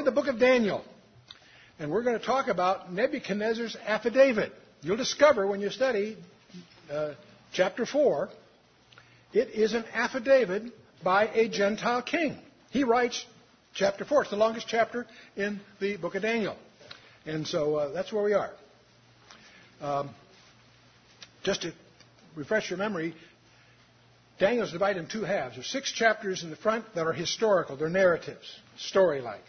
We're in the book of Daniel, and we're going to talk about Nebuchadnezzar's affidavit. You'll discover when you study uh, chapter 4, it is an affidavit by a Gentile king. He writes chapter 4. It's the longest chapter in the book of Daniel. And so uh, that's where we are. Um, just to refresh your memory, Daniel is divided in two halves. There's six chapters in the front that are historical, they're narratives, story like.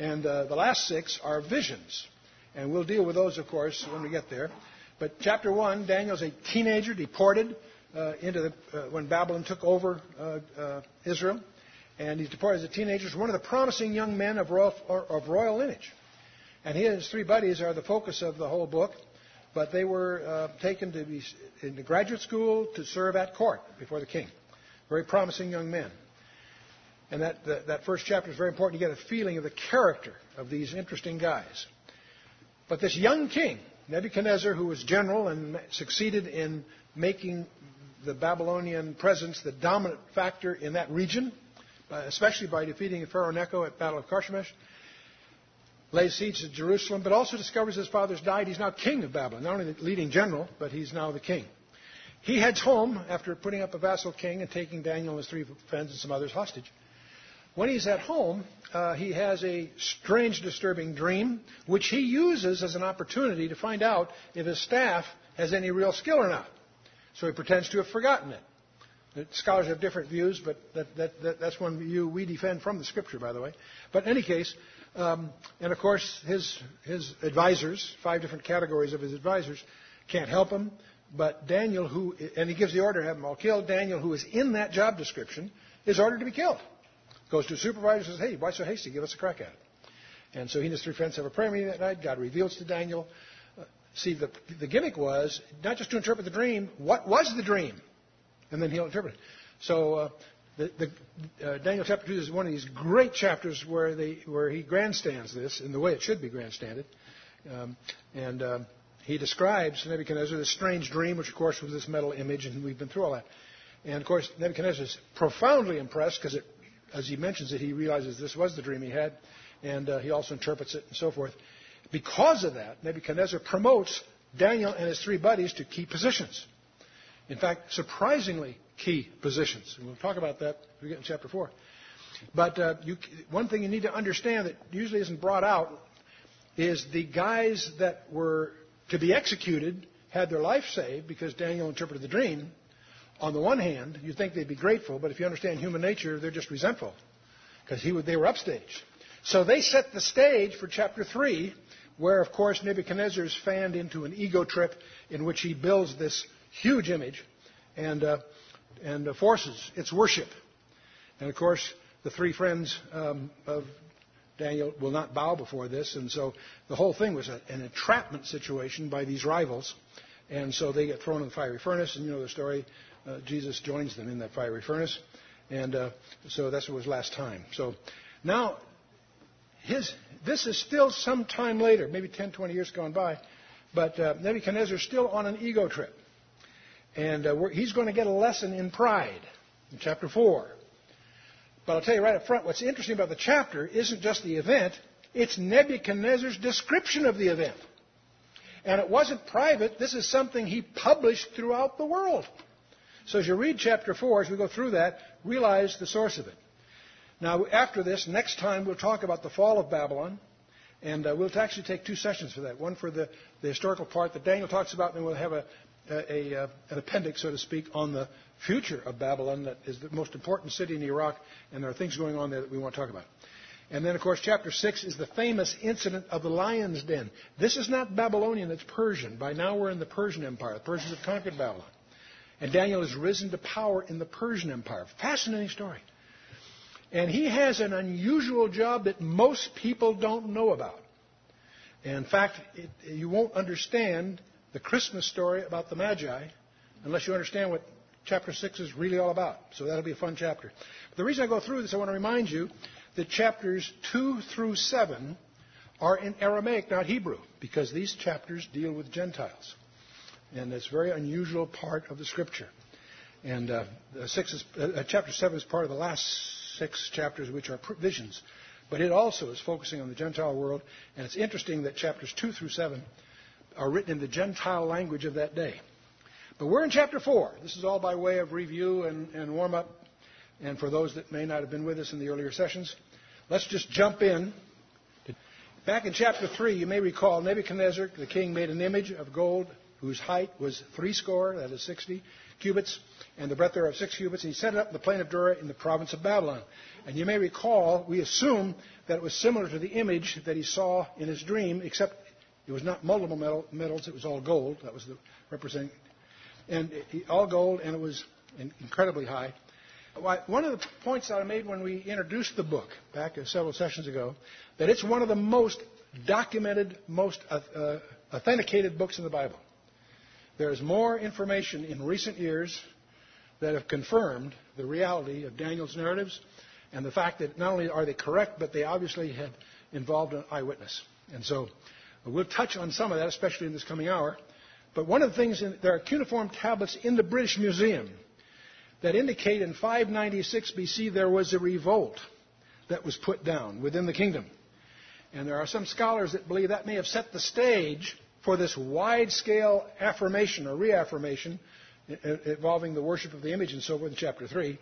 And uh, the last six are visions. And we'll deal with those, of course, when we get there. But chapter one, Daniel's a teenager deported uh, into the, uh, when Babylon took over uh, uh, Israel. And he's deported as a teenager. He's one of the promising young men of royal, of royal lineage. And he and his three buddies are the focus of the whole book. But they were uh, taken to be into graduate school to serve at court before the king. Very promising young men. And that, that, that first chapter is very important to get a feeling of the character of these interesting guys. But this young king, Nebuchadnezzar, who was general and succeeded in making the Babylonian presence the dominant factor in that region, especially by defeating Pharaoh Necho at Battle of Carchemish, lays siege to Jerusalem, but also discovers his father's died. He's now king of Babylon, not only the leading general, but he's now the king. He heads home after putting up a vassal king and taking Daniel and his three friends and some others hostage. When he's at home, uh, he has a strange, disturbing dream, which he uses as an opportunity to find out if his staff has any real skill or not. So he pretends to have forgotten it. Scholars have different views, but that, that, that, that's one view we defend from the scripture, by the way. But in any case, um, and of course, his, his advisors, five different categories of his advisors, can't help him. But Daniel, who, and he gives the order to have them all killed, Daniel, who is in that job description, is ordered to be killed. Goes to a supervisor and says, hey, why so hasty? Give us a crack at it. And so he and his three friends have a prayer meeting that night. God reveals to Daniel. Uh, see, the, the gimmick was not just to interpret the dream, what was the dream? And then he'll interpret it. So uh, the, the, uh, Daniel chapter 2 is one of these great chapters where, they, where he grandstands this in the way it should be grandstanded. Um, and um, he describes Nebuchadnezzar this strange dream, which of course was this metal image, and we've been through all that. And of course, Nebuchadnezzar is profoundly impressed because as he mentions it, he realizes this was the dream he had, and uh, he also interprets it and so forth. Because of that, Nebuchadnezzar promotes Daniel and his three buddies to key positions. In fact, surprisingly key positions. And we'll talk about that as we get in chapter 4. But uh, you, one thing you need to understand that usually isn't brought out is the guys that were to be executed had their life saved because Daniel interpreted the dream. On the one hand, you'd think they'd be grateful, but if you understand human nature, they're just resentful because they were upstage. So they set the stage for chapter 3, where, of course, Nebuchadnezzar is fanned into an ego trip in which he builds this huge image and, uh, and uh, forces its worship. And, of course, the three friends um, of Daniel will not bow before this, and so the whole thing was a, an entrapment situation by these rivals. And so they get thrown in the fiery furnace, and you know the story. Uh, Jesus joins them in that fiery furnace. And uh, so that's what was last time. So now, his, this is still some time later, maybe 10, 20 years gone by, but uh, Nebuchadnezzar is still on an ego trip. And uh, he's going to get a lesson in pride in chapter 4. But I'll tell you right up front, what's interesting about the chapter isn't just the event, it's Nebuchadnezzar's description of the event. And it wasn't private, this is something he published throughout the world. So as you read chapter 4, as we go through that, realize the source of it. Now, after this, next time we'll talk about the fall of Babylon, and uh, we'll actually take two sessions for that. One for the, the historical part that Daniel talks about, and then we'll have a, a, a, uh, an appendix, so to speak, on the future of Babylon that is the most important city in Iraq, and there are things going on there that we want to talk about. And then, of course, chapter 6 is the famous incident of the lion's den. This is not Babylonian, it's Persian. By now we're in the Persian Empire. The Persians have conquered Babylon. And Daniel has risen to power in the Persian Empire. Fascinating story. And he has an unusual job that most people don't know about. in fact, it, you won't understand the Christmas story about the Magi unless you understand what chapter 6 is really all about. So that'll be a fun chapter. But the reason I go through this, I want to remind you that chapters 2 through 7 are in Aramaic, not Hebrew, because these chapters deal with Gentiles. And it's a very unusual part of the Scripture. And uh, is, uh, uh, chapter 7 is part of the last six chapters, which are visions but it also is focusing on the Gentile world. And it's interesting that chapters 2 through 7 are written in the Gentile language of that day. But we're in chapter 4. This is all by way of review and, and warm up. And for those that may not have been with us in the earlier sessions, let's just jump in. Back in chapter 3, you may recall Nebuchadnezzar, the king, made an image of gold whose height was three score, that is 60 cubits, and the breadth thereof six cubits, and he set it up in the plain of Dura in the province of Babylon. And you may recall, we assume that it was similar to the image that he saw in his dream, except it was not multiple metal, metals, it was all gold. That was the representing, and all gold, and it was incredibly high. One of the points that I made when we introduced the book back several sessions ago, that it's one of the most documented, most uh, authenticated books in the Bible. There's more information in recent years that have confirmed the reality of Daniel's narratives and the fact that not only are they correct, but they obviously had involved an eyewitness. And so we'll touch on some of that, especially in this coming hour. But one of the things, in, there are cuneiform tablets in the British Museum that indicate in 596 BC there was a revolt that was put down within the kingdom. And there are some scholars that believe that may have set the stage for this wide scale affirmation or reaffirmation involving the worship of the image and so forth in chapter 3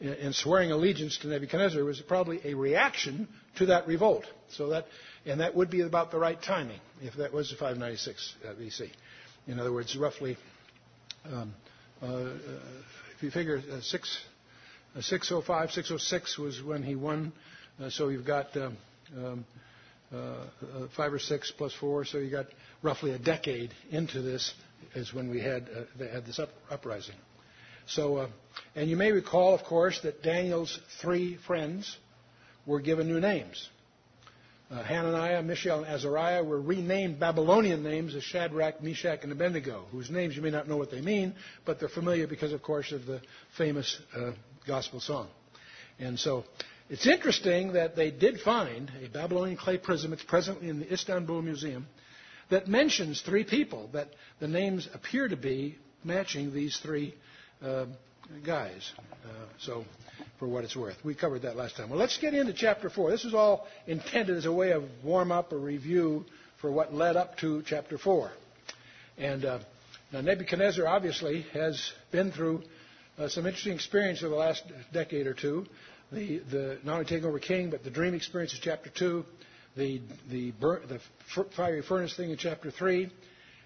and swearing allegiance to Nebuchadnezzar was probably a reaction to that revolt. So that, and that would be about the right timing if that was 596 BC. In other words, roughly, um, uh, if you figure uh, six, uh, 605, 606 was when he won. Uh, so you've got um, um, uh, uh, five or six plus four, so you got roughly a decade into this is when we had they had this up, uprising. So, uh, and you may recall, of course, that Daniel's three friends were given new names. Uh, Hananiah, Mishael, and Azariah were renamed Babylonian names as Shadrach, Meshach, and Abednego, whose names you may not know what they mean, but they're familiar because, of course, of the famous uh, gospel song. And so it's interesting that they did find a Babylonian clay prism. It's presently in the Istanbul Museum that mentions three people that the names appear to be matching these three uh, guys. Uh, so, for what it's worth, we covered that last time. Well, let's get into chapter four. This is all intended as a way of warm up or review for what led up to chapter four. And uh, now Nebuchadnezzar obviously has been through uh, some interesting experience over the last decade or two. The, the not only taking over king, but the dream experience in chapter two, the the, the fiery furnace thing in chapter three,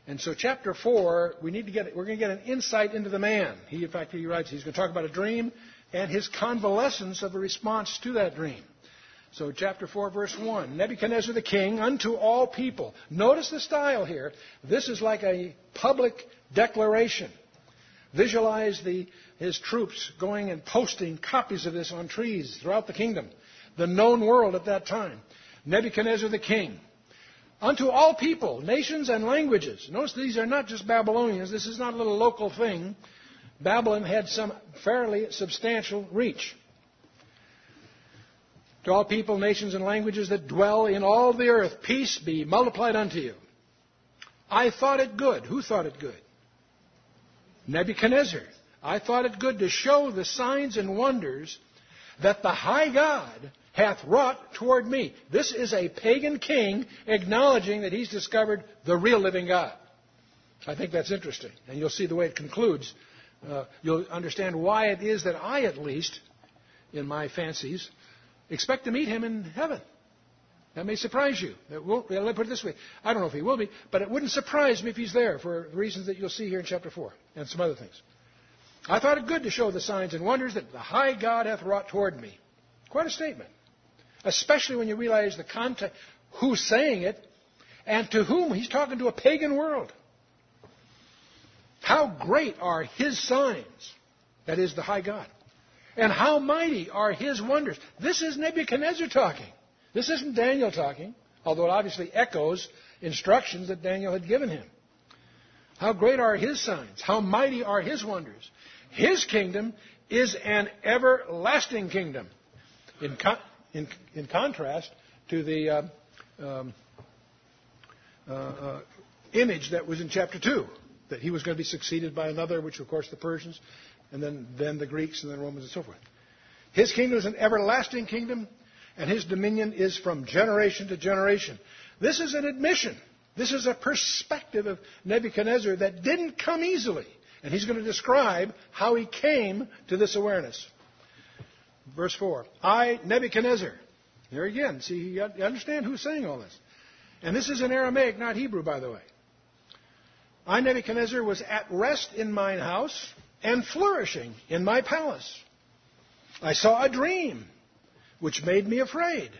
and so, chapter four, we need to get we're going to get an insight into the man. He, in fact, he writes he's going to talk about a dream and his convalescence of a response to that dream. So, chapter 4, verse 1 Nebuchadnezzar the king unto all people. Notice the style here. This is like a public declaration. Visualize the, his troops going and posting copies of this on trees throughout the kingdom, the known world at that time. Nebuchadnezzar the king unto all people, nations, and languages. Notice these are not just Babylonians. This is not a little local thing. Babylon had some fairly substantial reach. To all people, nations, and languages that dwell in all the earth, peace be multiplied unto you. I thought it good. Who thought it good? Nebuchadnezzar. I thought it good to show the signs and wonders that the high God hath wrought toward me. This is a pagan king acknowledging that he's discovered the real living God. I think that's interesting. And you'll see the way it concludes. Uh, you'll understand why it is that I, at least, in my fancies, expect to meet him in heaven. That may surprise you. let me put it this way. I don't know if he will be, but it wouldn't surprise me if he's there for reasons that you'll see here in chapter 4 and some other things. I thought it good to show the signs and wonders that the high God hath wrought toward me. Quite a statement especially when you realize the context, who's saying it, and to whom he's talking to a pagan world. How great are his signs, that is, the high God, and how mighty are his wonders. This is Nebuchadnezzar talking. This isn't Daniel talking, although it obviously echoes instructions that Daniel had given him. How great are his signs? How mighty are his wonders? His kingdom is an everlasting kingdom. In, in, in contrast to the uh, um, uh, uh, image that was in chapter 2, that he was going to be succeeded by another, which of course the Persians, and then, then the Greeks, and then Romans, and so forth. His kingdom is an everlasting kingdom, and his dominion is from generation to generation. This is an admission. This is a perspective of Nebuchadnezzar that didn't come easily. And he's going to describe how he came to this awareness. Verse 4 I, Nebuchadnezzar. There again, see, you understand who's saying all this. And this is in Aramaic, not Hebrew, by the way. I, Nebuchadnezzar, was at rest in mine house and flourishing in my palace. I saw a dream which made me afraid.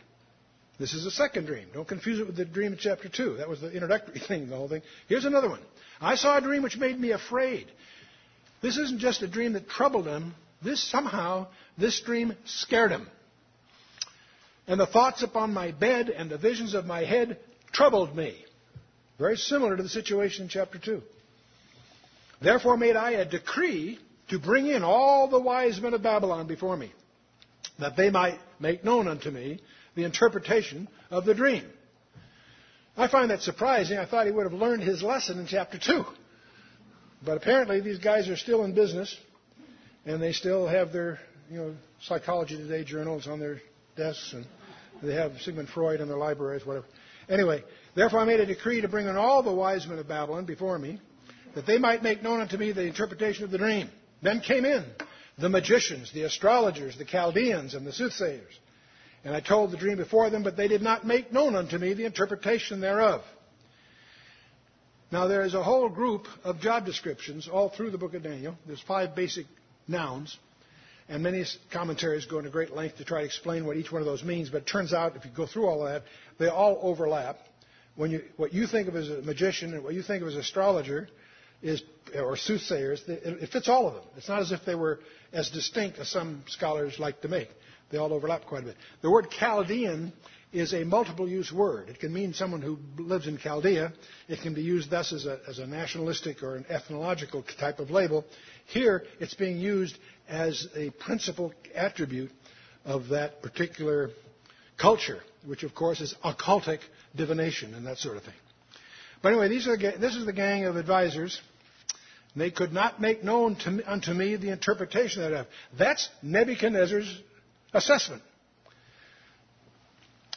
This is the second dream. Don't confuse it with the dream in chapter 2. That was the introductory thing, the whole thing. Here's another one. I saw a dream which made me afraid. This isn't just a dream that troubled him. This somehow, this dream scared him. And the thoughts upon my bed and the visions of my head troubled me. Very similar to the situation in chapter 2. Therefore made I a decree to bring in all the wise men of Babylon before me, that they might make known unto me the interpretation of the dream. I find that surprising. I thought he would have learned his lesson in chapter 2. But apparently these guys are still in business and they still have their, you know, Psychology Today journals on their desks and they have Sigmund Freud in their libraries, whatever. Anyway, therefore I made a decree to bring in all the wise men of Babylon before me, that they might make known unto me the interpretation of the dream. Then came in the magicians, the astrologers, the Chaldeans, and the soothsayers. And I told the dream before them, but they did not make known unto me the interpretation thereof. Now, there is a whole group of job descriptions all through the book of Daniel. There's five basic nouns, and many commentaries go into great length to try to explain what each one of those means. But it turns out, if you go through all of that, they all overlap. When you, what you think of as a magician and what you think of as an astrologer is, or soothsayers, it fits all of them. It's not as if they were as distinct as some scholars like to make. They all overlap quite a bit. The word Chaldean is a multiple use word. It can mean someone who lives in Chaldea. It can be used thus as a, as a nationalistic or an ethnological type of label. Here, it's being used as a principal attribute of that particular culture, which of course is occultic divination and that sort of thing. But anyway, these are, this is the gang of advisors. They could not make known to, unto me the interpretation thereof. That's Nebuchadnezzar's assessment.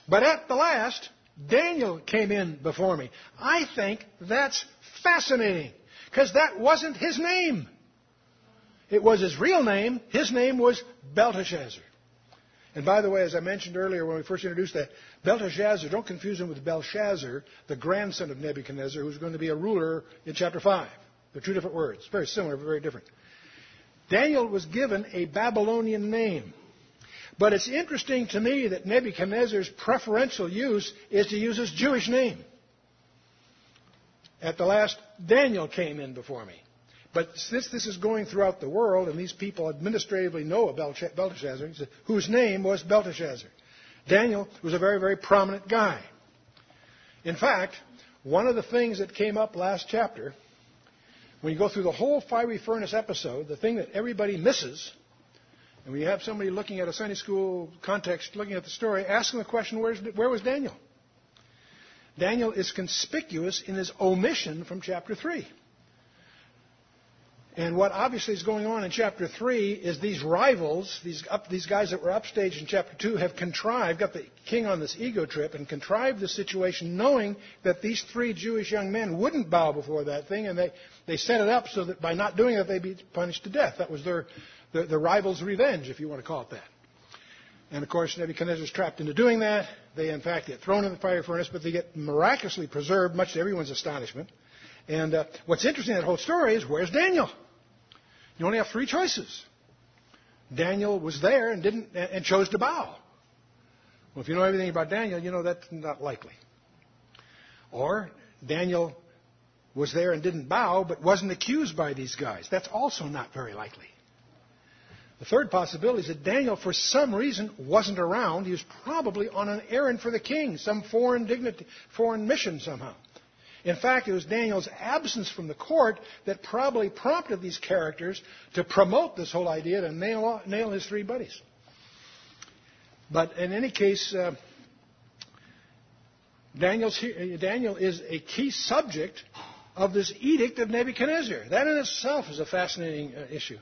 But at the last, Daniel came in before me. I think that's fascinating because that wasn't his name. It was his real name. His name was Belteshazzar. And by the way, as I mentioned earlier when we first introduced that, Belteshazzar, don't confuse him with Belshazzar, the grandson of Nebuchadnezzar, who's going to be a ruler in chapter 5. They're two different words. Very similar, but very different. Daniel was given a Babylonian name. But it's interesting to me that Nebuchadnezzar's preferential use is to use his Jewish name. At the last, Daniel came in before me. But since this is going throughout the world, and these people administratively know about Belteshazzar, whose name was Belteshazzar, Daniel was a very, very prominent guy. In fact, one of the things that came up last chapter, when you go through the whole fiery furnace episode, the thing that everybody misses and we have somebody looking at a Sunday school context, looking at the story, asking the question, where was Daniel? Daniel is conspicuous in his omission from chapter 3. And what obviously is going on in chapter 3 is these rivals, these, up, these guys that were upstage in chapter 2, have contrived, got the king on this ego trip, and contrived the situation knowing that these three Jewish young men wouldn't bow before that thing, and they, they set it up so that by not doing it, they'd be punished to death. That was their, the, the rival's revenge, if you want to call it that. And of course, Nebuchadnezzar's trapped into doing that. They, in fact, get thrown in the fire furnace, but they get miraculously preserved, much to everyone's astonishment. And uh, what's interesting in that whole story is where's Daniel? You only have three choices. Daniel was there and didn't and chose to bow. Well, if you know everything about Daniel, you know that's not likely. Or Daniel was there and didn't bow, but wasn't accused by these guys. That's also not very likely. The third possibility is that Daniel, for some reason, wasn't around. He was probably on an errand for the king, some foreign dignity, foreign mission somehow. In fact, it was Daniel's absence from the court that probably prompted these characters to promote this whole idea to nail, nail his three buddies. But in any case, uh, Daniel is a key subject of this edict of Nebuchadnezzar. That in itself is a fascinating uh, issue.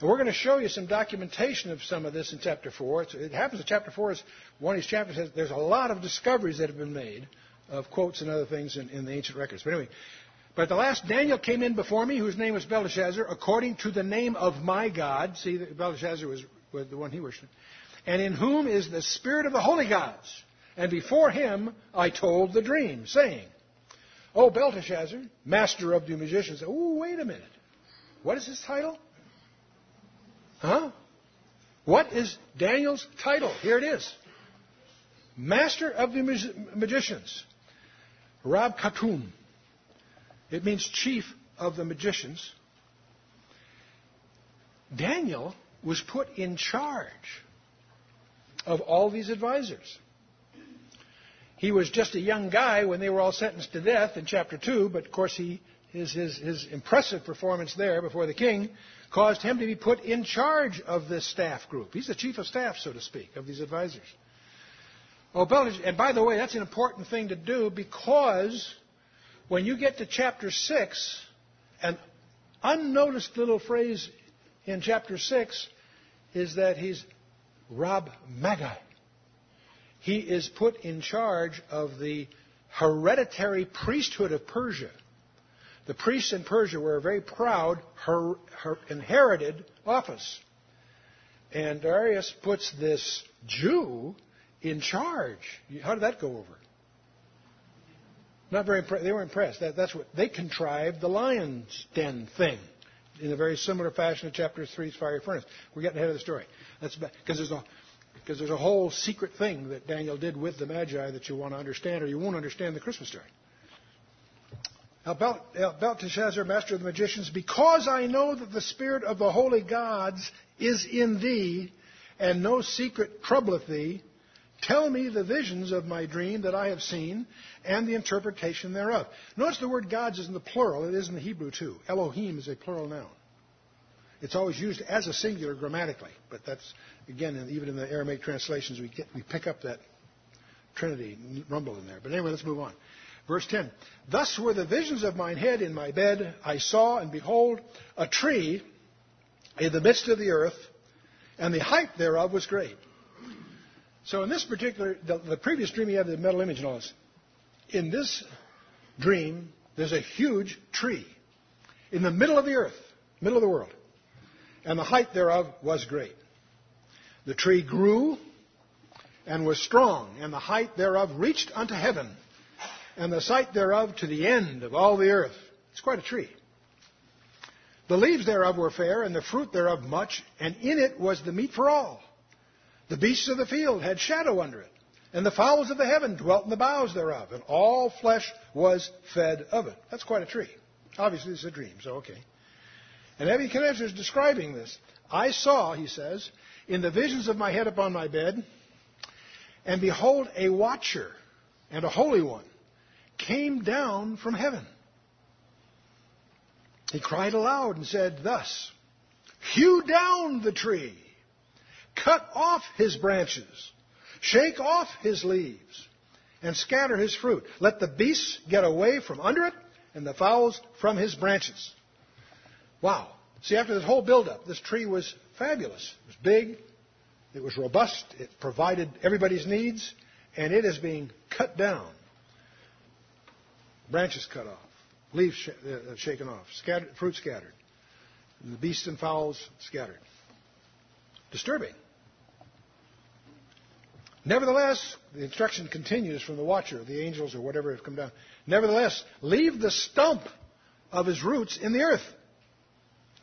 And we're going to show you some documentation of some of this in chapter 4. It's, it happens that chapter 4 is one of these chapters. Has, there's a lot of discoveries that have been made of quotes and other things in, in the ancient records. But anyway, but the last, Daniel came in before me, whose name was Belshazzar, according to the name of my God. See, Belshazzar was, the one he worshipped. And in whom is the spirit of the holy gods. And before him I told the dream, saying, O Belteshazzar, master of the magicians. Oh, wait a minute. What is his title? Huh? What is Daniel's title? Here it is. Master of the magicians. Rab Katum. It means chief of the magicians. Daniel was put in charge of all these advisors. He was just a young guy when they were all sentenced to death in chapter 2, but of course he, his, his, his impressive performance there before the king caused him to be put in charge of this staff group. He's the chief of staff, so to speak, of these advisors. Oh, and by the way, that's an important thing to do because when you get to chapter 6, an unnoticed little phrase in chapter 6 is that he's Rab Magi. He is put in charge of the hereditary priesthood of Persia. The priests in Persia were a very proud, her, her inherited office. And Darius puts this Jew in charge. How did that go over? Not very impressed. They were impressed. That, that's what they contrived the lion's den thing in a very similar fashion to chapter 3's fiery furnace. We're getting ahead of the story. That's because there's a because there's a whole secret thing that Daniel did with the Magi that you want to understand, or you won't understand the Christmas story. Uh, Belteshazzar, master of the magicians, because I know that the spirit of the holy gods is in thee, and no secret troubleth thee, tell me the visions of my dream that I have seen, and the interpretation thereof. Notice the word gods is in the plural. It is in the Hebrew too. Elohim is a plural noun. It's always used as a singular grammatically, but that's again even in the Aramaic translations we get we pick up that Trinity rumble in there. But anyway, let's move on. Verse 10 Thus were the visions of mine head in my bed. I saw, and behold, a tree in the midst of the earth, and the height thereof was great. So, in this particular, the, the previous dream, you have the metal image and all this. In this dream, there's a huge tree in the middle of the earth, middle of the world, and the height thereof was great. The tree grew and was strong, and the height thereof reached unto heaven and the sight thereof to the end of all the earth. It's quite a tree. The leaves thereof were fair, and the fruit thereof much, and in it was the meat for all. The beasts of the field had shadow under it, and the fowls of the heaven dwelt in the boughs thereof, and all flesh was fed of it. That's quite a tree. Obviously, it's a dream, so okay. And Nebuchadnezzar is describing this. I saw, he says, in the visions of my head upon my bed, and behold, a watcher and a holy one came down from heaven. He cried aloud and said thus, Hew down the tree, cut off his branches, shake off his leaves, and scatter his fruit. Let the beasts get away from under it, and the fowls from his branches. Wow. See, after this whole buildup, this tree was fabulous. It was big, it was robust, it provided everybody's needs, and it is being cut down branches cut off, leaves sh- uh, shaken off, scattered, fruit scattered, the beasts and fowls scattered. Disturbing. Nevertheless, the instruction continues from the watcher, the angels or whatever have come down. Nevertheless, leave the stump of his roots in the earth,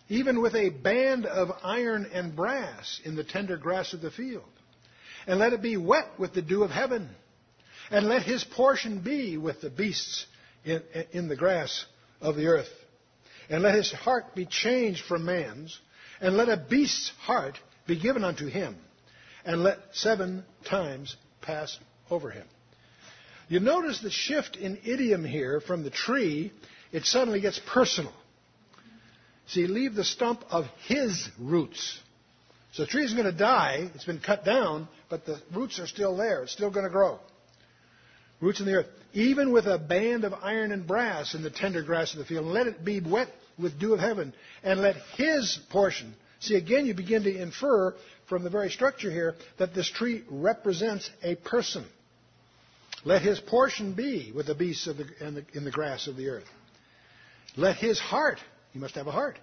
even with a band of iron and brass in the tender grass of the field. And let it be wet with the dew of heaven. And let his portion be with the beasts in, in the grass of the earth. And let his heart be changed from man's, and let a beast's heart be given unto him, and let seven times pass over him. You notice the shift in idiom here from the tree, it suddenly gets personal. See, leave the stump of his roots. So the tree is going to die, it's been cut down, but the roots are still there, it's still going to grow roots in the earth, even with a band of iron and brass in the tender grass of the field. Let it be wet with dew of heaven, and let his portion. See, again, you begin to infer from the very structure here that this tree represents a person. Let his portion be with the beasts of the, in, the, in the grass of the earth. Let his heart, he must have a heart.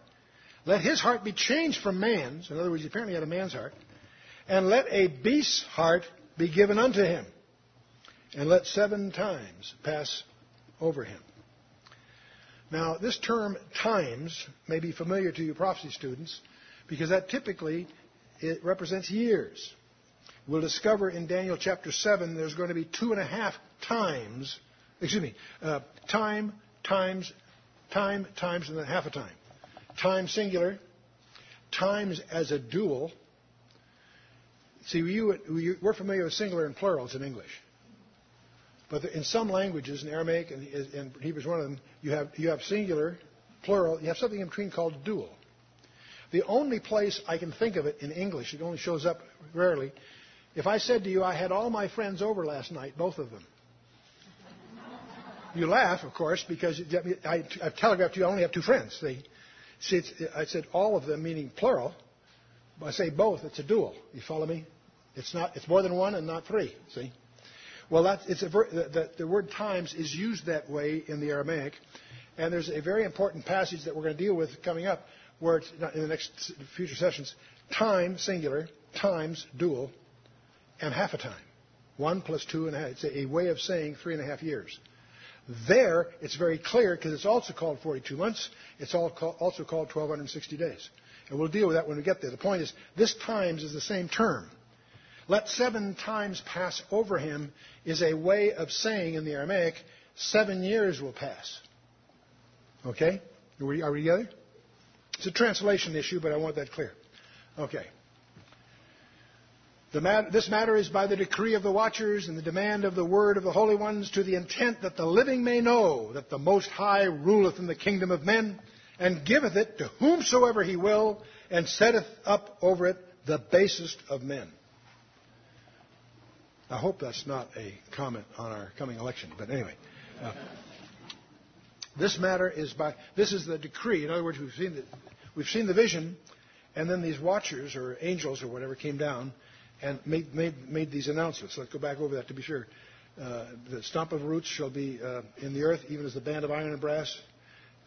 Let his heart be changed from man's. In other words, he apparently had a man's heart. And let a beast's heart be given unto him. And let seven times pass over him. Now, this term times may be familiar to you prophecy students because that typically it represents years. We'll discover in Daniel chapter 7 there's going to be two and a half times, excuse me, uh, time, times, time, times, and then half a time. Time singular, times as a dual. See, you, we're familiar with singular and plurals in English. But in some languages, in Aramaic and, and Hebrew is one of them, you have, you have singular, plural, you have something in between called dual. The only place I can think of it in English, it only shows up rarely, if I said to you, I had all my friends over last night, both of them. You laugh, of course, because I, have telegraphed you I only have two friends. See, I said all of them, meaning plural. I say both, it's a dual. You follow me? It's not. It's more than one and not three. See? Well, that's, it's a, the, the word times is used that way in the Aramaic. And there's a very important passage that we're going to deal with coming up, where it's in the next future sessions, time, singular, times, dual, and half a time. One plus two and a half. It's a, way of saying three and a half years. There, it's very clear because it's also called 42 months. It's also called 1260 days. And we'll deal with that when we get there. The point is, this times is the same term. Let seven times pass over him is a way of saying in the Aramaic, seven years will pass. Okay? Are we, are we together? It's a translation issue, but I want that clear. Okay. This matter is by the decree of the watchers and the demand of the word of the holy ones to the intent that the living may know that the Most High ruleth in the kingdom of men and giveth it to whomsoever he will and setteth up over it the basest of men. I hope that's not a comment on our coming election, but anyway. Uh, this matter is by, this is the decree. In other words, we've seen the, we've seen the vision, and then these watchers or angels or whatever came down and made, made, made these announcements. Let's go back over that to be sure. Uh, the stump of roots shall be uh, in the earth, even as the band of iron and brass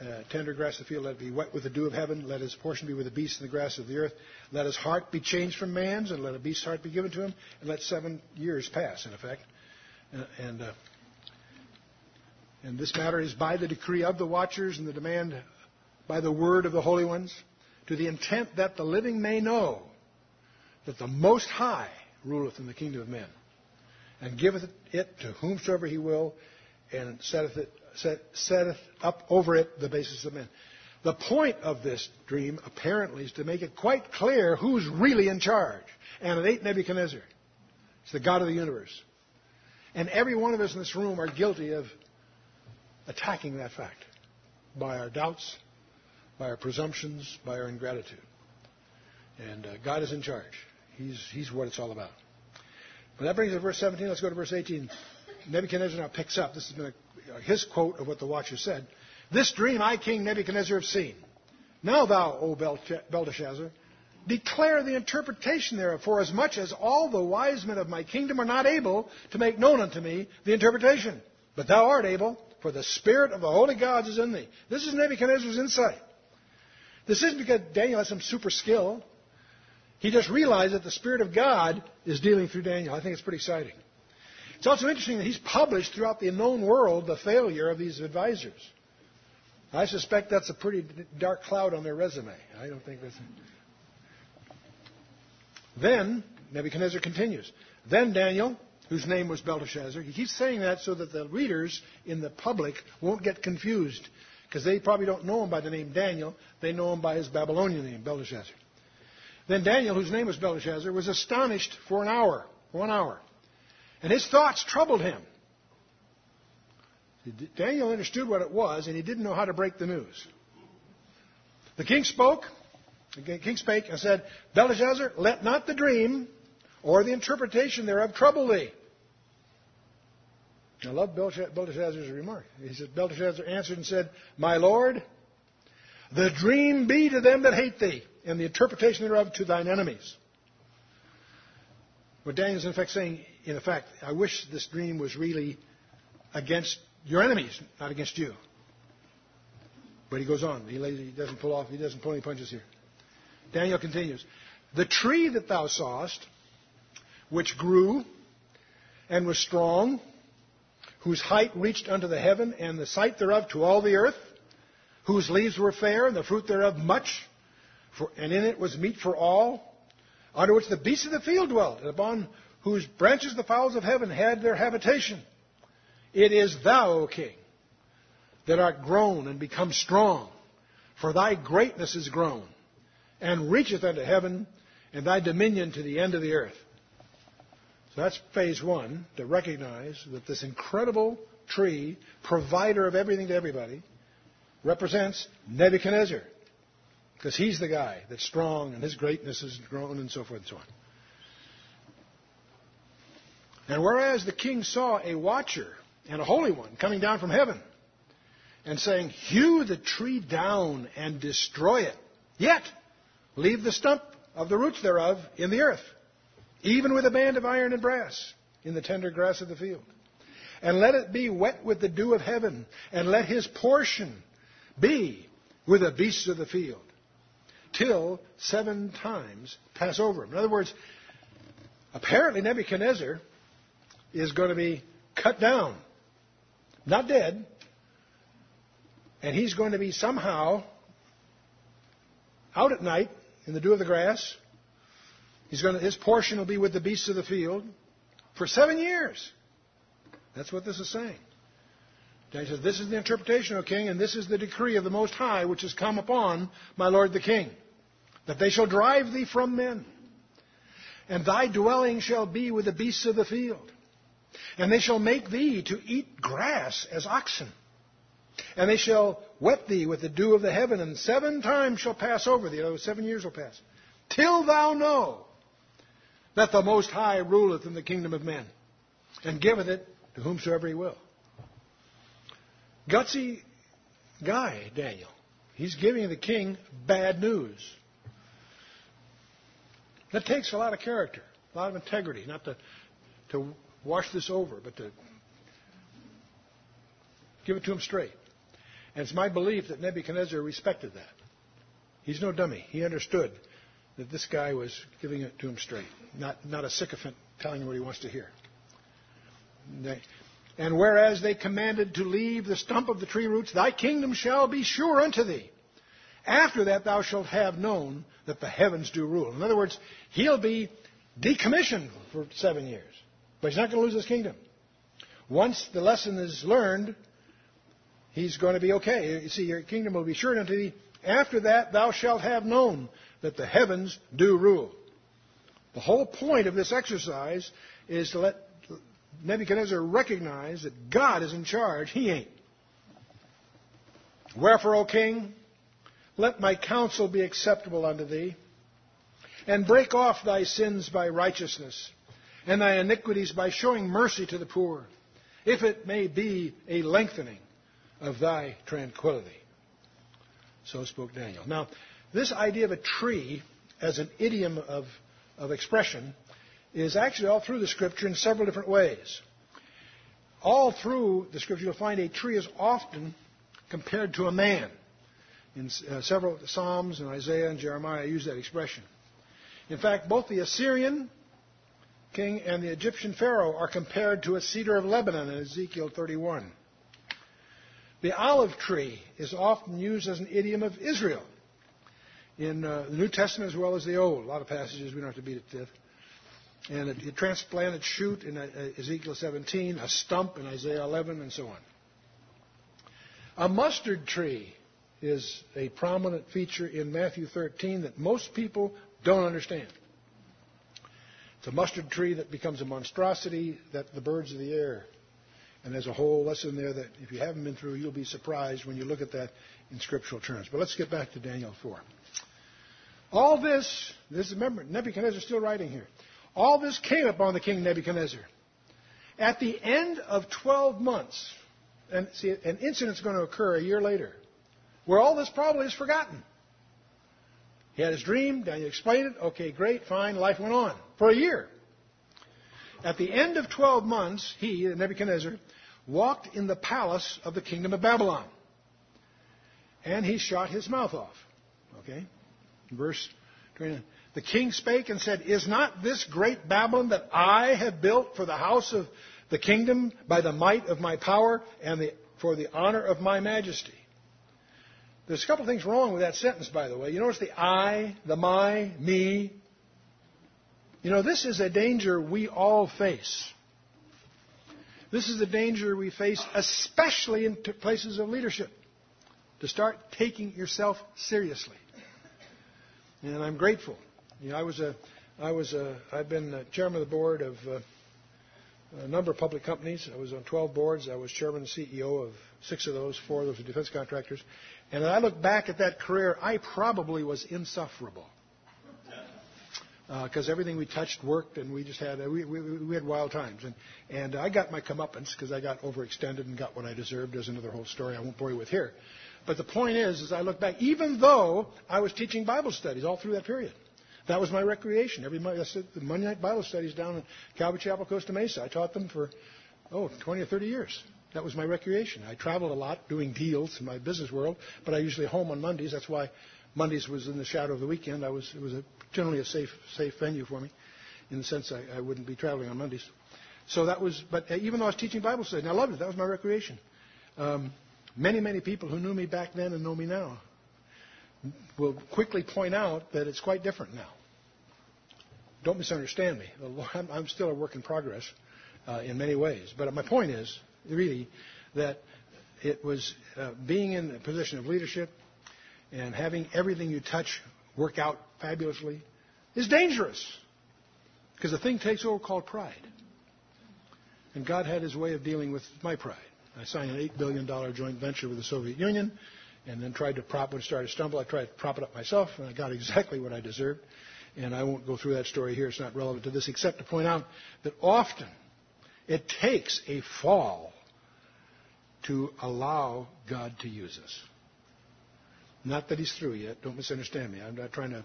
uh, tender grass of the field, let it be wet with the dew of heaven. Let his portion be with the beasts and the grass of the earth. Let his heart be changed from man's, and let a beast's heart be given to him. And let seven years pass, in effect. Uh, and, uh, and this matter is by the decree of the watchers and the demand by the word of the holy ones, to the intent that the living may know that the Most High ruleth in the kingdom of men, and giveth it to whomsoever he will, and setteth it set, setteth up over it the basis of men. The point of this dream, apparently, is to make it quite clear who's really in charge. And it ain't Nebuchadnezzar. It's the God of the universe. And every one of us in this room are guilty of attacking that fact by our doubts, by our presumptions, by our ingratitude. And uh, God is in charge. He's, he's what it's all about. But that brings us to verse 17. Let's go to verse 18. Nebuchadnezzar now picks up. This has been a his quote of what the watcher said. This dream I, King Nebuchadnezzar, have seen. Now thou, O Belteshazzar, declare the interpretation thereof, for as much as all the wise men of my kingdom are not able to make known unto me the interpretation. But thou art able, for the spirit of the holy gods is in thee. This is Nebuchadnezzar's insight. This isn't because Daniel has some super skill. He just realized that the Spirit of God is dealing through Daniel. I think it's pretty exciting. It's also interesting that he's published throughout the known world the failure of these advisors. I suspect that's a pretty dark cloud on their resume. I don't think that's. Then, Nebuchadnezzar continues. Then Daniel, whose name was Belteshazzar, he keeps saying that so that the readers in the public won't get confused, because they probably don't know him by the name Daniel. They know him by his Babylonian name, Belteshazzar. Then Daniel, whose name was Belteshazzar, was astonished for an hour, one hour. And his thoughts troubled him. Daniel understood what it was, and he didn't know how to break the news. The king spoke, the king spake and said, Belteshazzar, let not the dream or the interpretation thereof trouble thee. I love Belteshazzar's remark. He said, Belteshazzar answered and said, My lord, the dream be to them that hate thee, and the interpretation thereof to thine enemies. What Daniel's in effect saying, in effect, I wish this dream was really against your enemies, not against you. But he goes on. He doesn't pull off. He doesn't pull any punches here. Daniel continues. The tree that thou sawest, which grew and was strong, whose height reached unto the heaven, and the sight thereof to all the earth, whose leaves were fair, and the fruit thereof much, for, and in it was meat for all, under which the beasts of the field dwelt, and upon whose branches the fowls of heaven had their habitation. It is thou, O king, that art grown and become strong, for thy greatness is grown, and reacheth unto heaven, and thy dominion to the end of the earth. So that's phase one, to recognize that this incredible tree, provider of everything to everybody, represents Nebuchadnezzar. Because he's the guy that's strong and his greatness is grown and so forth and so on. And whereas the king saw a watcher and a holy one coming down from heaven and saying, Hew the tree down and destroy it, yet leave the stump of the roots thereof in the earth, even with a band of iron and brass in the tender grass of the field. And let it be wet with the dew of heaven, and let his portion be with the beasts of the field, till seven times pass over him. In other words, apparently Nebuchadnezzar is going to be cut down, not dead, and he's going to be somehow out at night in the dew of the grass. He's going to, his portion will be with the beasts of the field for seven years. That's what this is saying. He says, This is the interpretation, O king, and this is the decree of the Most High which has come upon my lord the king, that they shall drive thee from men, and thy dwelling shall be with the beasts of the field, and they shall make thee to eat grass as oxen, and they shall wet thee with the dew of the heaven, and seven times shall pass over thee, oh, seven years will pass, till thou know that the Most High ruleth in the kingdom of men, and giveth it to whomsoever he will. Gutsy guy, Daniel. He's giving the king bad news. That takes a lot of character, a lot of integrity, not to, to wash this over, but to give it to him straight. And it's my belief that Nebuchadnezzar respected that. He's no dummy. He understood that this guy was giving it to him straight, not, not a sycophant telling him what he wants to hear. And whereas they commanded to leave the stump of the tree roots, thy kingdom shall be sure unto thee. After that thou shalt have known that the heavens do rule. In other words, he'll be decommissioned for seven years. But he's not going to lose his kingdom. Once the lesson is learned, he's going to be okay. You see, your kingdom will be sure unto thee. After that thou shalt have known that the heavens do rule. The whole point of this exercise is to let Nebuchadnezzar recognize that God is in charge. He ain't. Wherefore, O king, let my counsel be acceptable unto thee, and break off thy sins by righteousness, and thy iniquities by showing mercy to the poor, if it may be a lengthening of thy tranquility. So spoke Daniel. Now, this idea of a tree as an idiom of, of expression is actually all through the scripture in several different ways. All through the scripture, you'll find a tree is often compared to a man. In uh, several Psalms and Isaiah and Jeremiah use that expression. In fact, both the Assyrian king and the Egyptian Pharaoh are compared to a cedar of Lebanon in Ezekiel 31. The olive tree is often used as an idiom of Israel in uh, the New Testament as well as the Old. A lot of passages we don't have to beat it to death and a, transplanted shoot in uh, Ezekiel 17, a stump in Isaiah 11, and so on. A mustard tree is a prominent feature in Matthew 13 that most people don't understand. It's a mustard tree that becomes a monstrosity that the birds of the air. And there's a whole lesson there that if you haven't been through, you'll be surprised when you look at that in scriptural terms. But let's get back to Daniel 4. All this, this is, remember, Nebuchadnezzar still writing here. All this came upon the king Nebuchadnezzar. At the end of 12 months, and see, an incident's going to occur a year later, where all this probably is forgotten. He had his dream. Daniel explained it. Okay, great, fine. Life went on for a year. At the end of 12 months, he, Nebuchadnezzar, walked in the palace of the kingdom of Babylon. And he shot his mouth off. Okay? Verse 29. The king spake and said, Is not this great Babylon that I have built for the house of the kingdom by the might of my power and the, for the honor of my majesty? There's a couple things wrong with that sentence, by the way. You notice the I, the my, me. You know, this is a danger we all face. This is a danger we face, especially in places of leadership, to start taking yourself seriously. And I'm grateful. You know, I was a, I was a, I've been chairman of the board of uh, a number of public companies. I was on 12 boards. I was chairman and CEO of six of those. Four of those were defense contractors. And I look back at that career, I probably was insufferable because uh, everything we touched worked, and we just had we, we, we had wild times. And and I got my comeuppance because I got overextended and got what I deserved. There's another whole story I won't bore you with here. But the point is, as I look back, even though I was teaching Bible studies all through that period, that was my recreation. Every Monday, the Monday night Bible studies down in Calvary Chapel, Costa Mesa. I taught them for oh 20 or 30 years. That was my recreation. I traveled a lot doing deals in my business world, but I usually home on Mondays. That's why Mondays was in the shadow of the weekend. I was it was a, generally a safe safe venue for me, in the sense I, I wouldn't be traveling on Mondays. So that was. But uh, even though I was teaching Bible studies, and I loved it. That was my recreation. Um, many many people who knew me back then and know me now will quickly point out that it's quite different now. Don't misunderstand me. I'm still a work in progress uh, in many ways. But my point is, really, that it was uh, being in a position of leadership and having everything you touch work out fabulously is dangerous. Because the thing takes over called pride. And God had his way of dealing with my pride. I signed an $8 billion joint venture with the Soviet Union and then tried to prop when it started to stumble. I tried to prop it up myself, and I got exactly what I deserved. And I won't go through that story here. It's not relevant to this, except to point out that often it takes a fall to allow God to use us. Not that He's through yet. Don't misunderstand me. I'm not trying to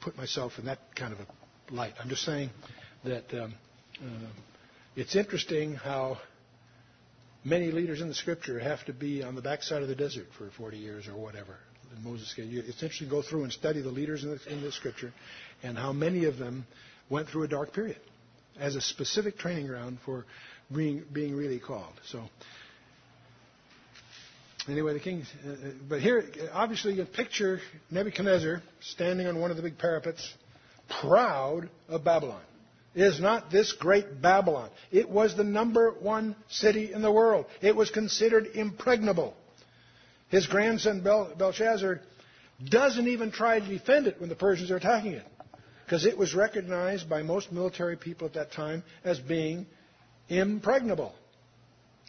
put myself in that kind of a light. I'm just saying that um, uh, it's interesting how many leaders in the Scripture have to be on the backside of the desert for 40 years or whatever. Moses, it's interesting to go through and study the leaders in the, in the Scripture and how many of them went through a dark period as a specific training ground for being, being really called. So, anyway, the king. Uh, uh but here, obviously, you picture Nebuchadnezzar standing on one of the big parapets, proud of Babylon. Is not this great Babylon? It was the number one city in the world. It was considered impregnable. His grandson Belshazzar doesn't even try to defend it when the Persians are attacking it because it was recognized by most military people at that time as being impregnable.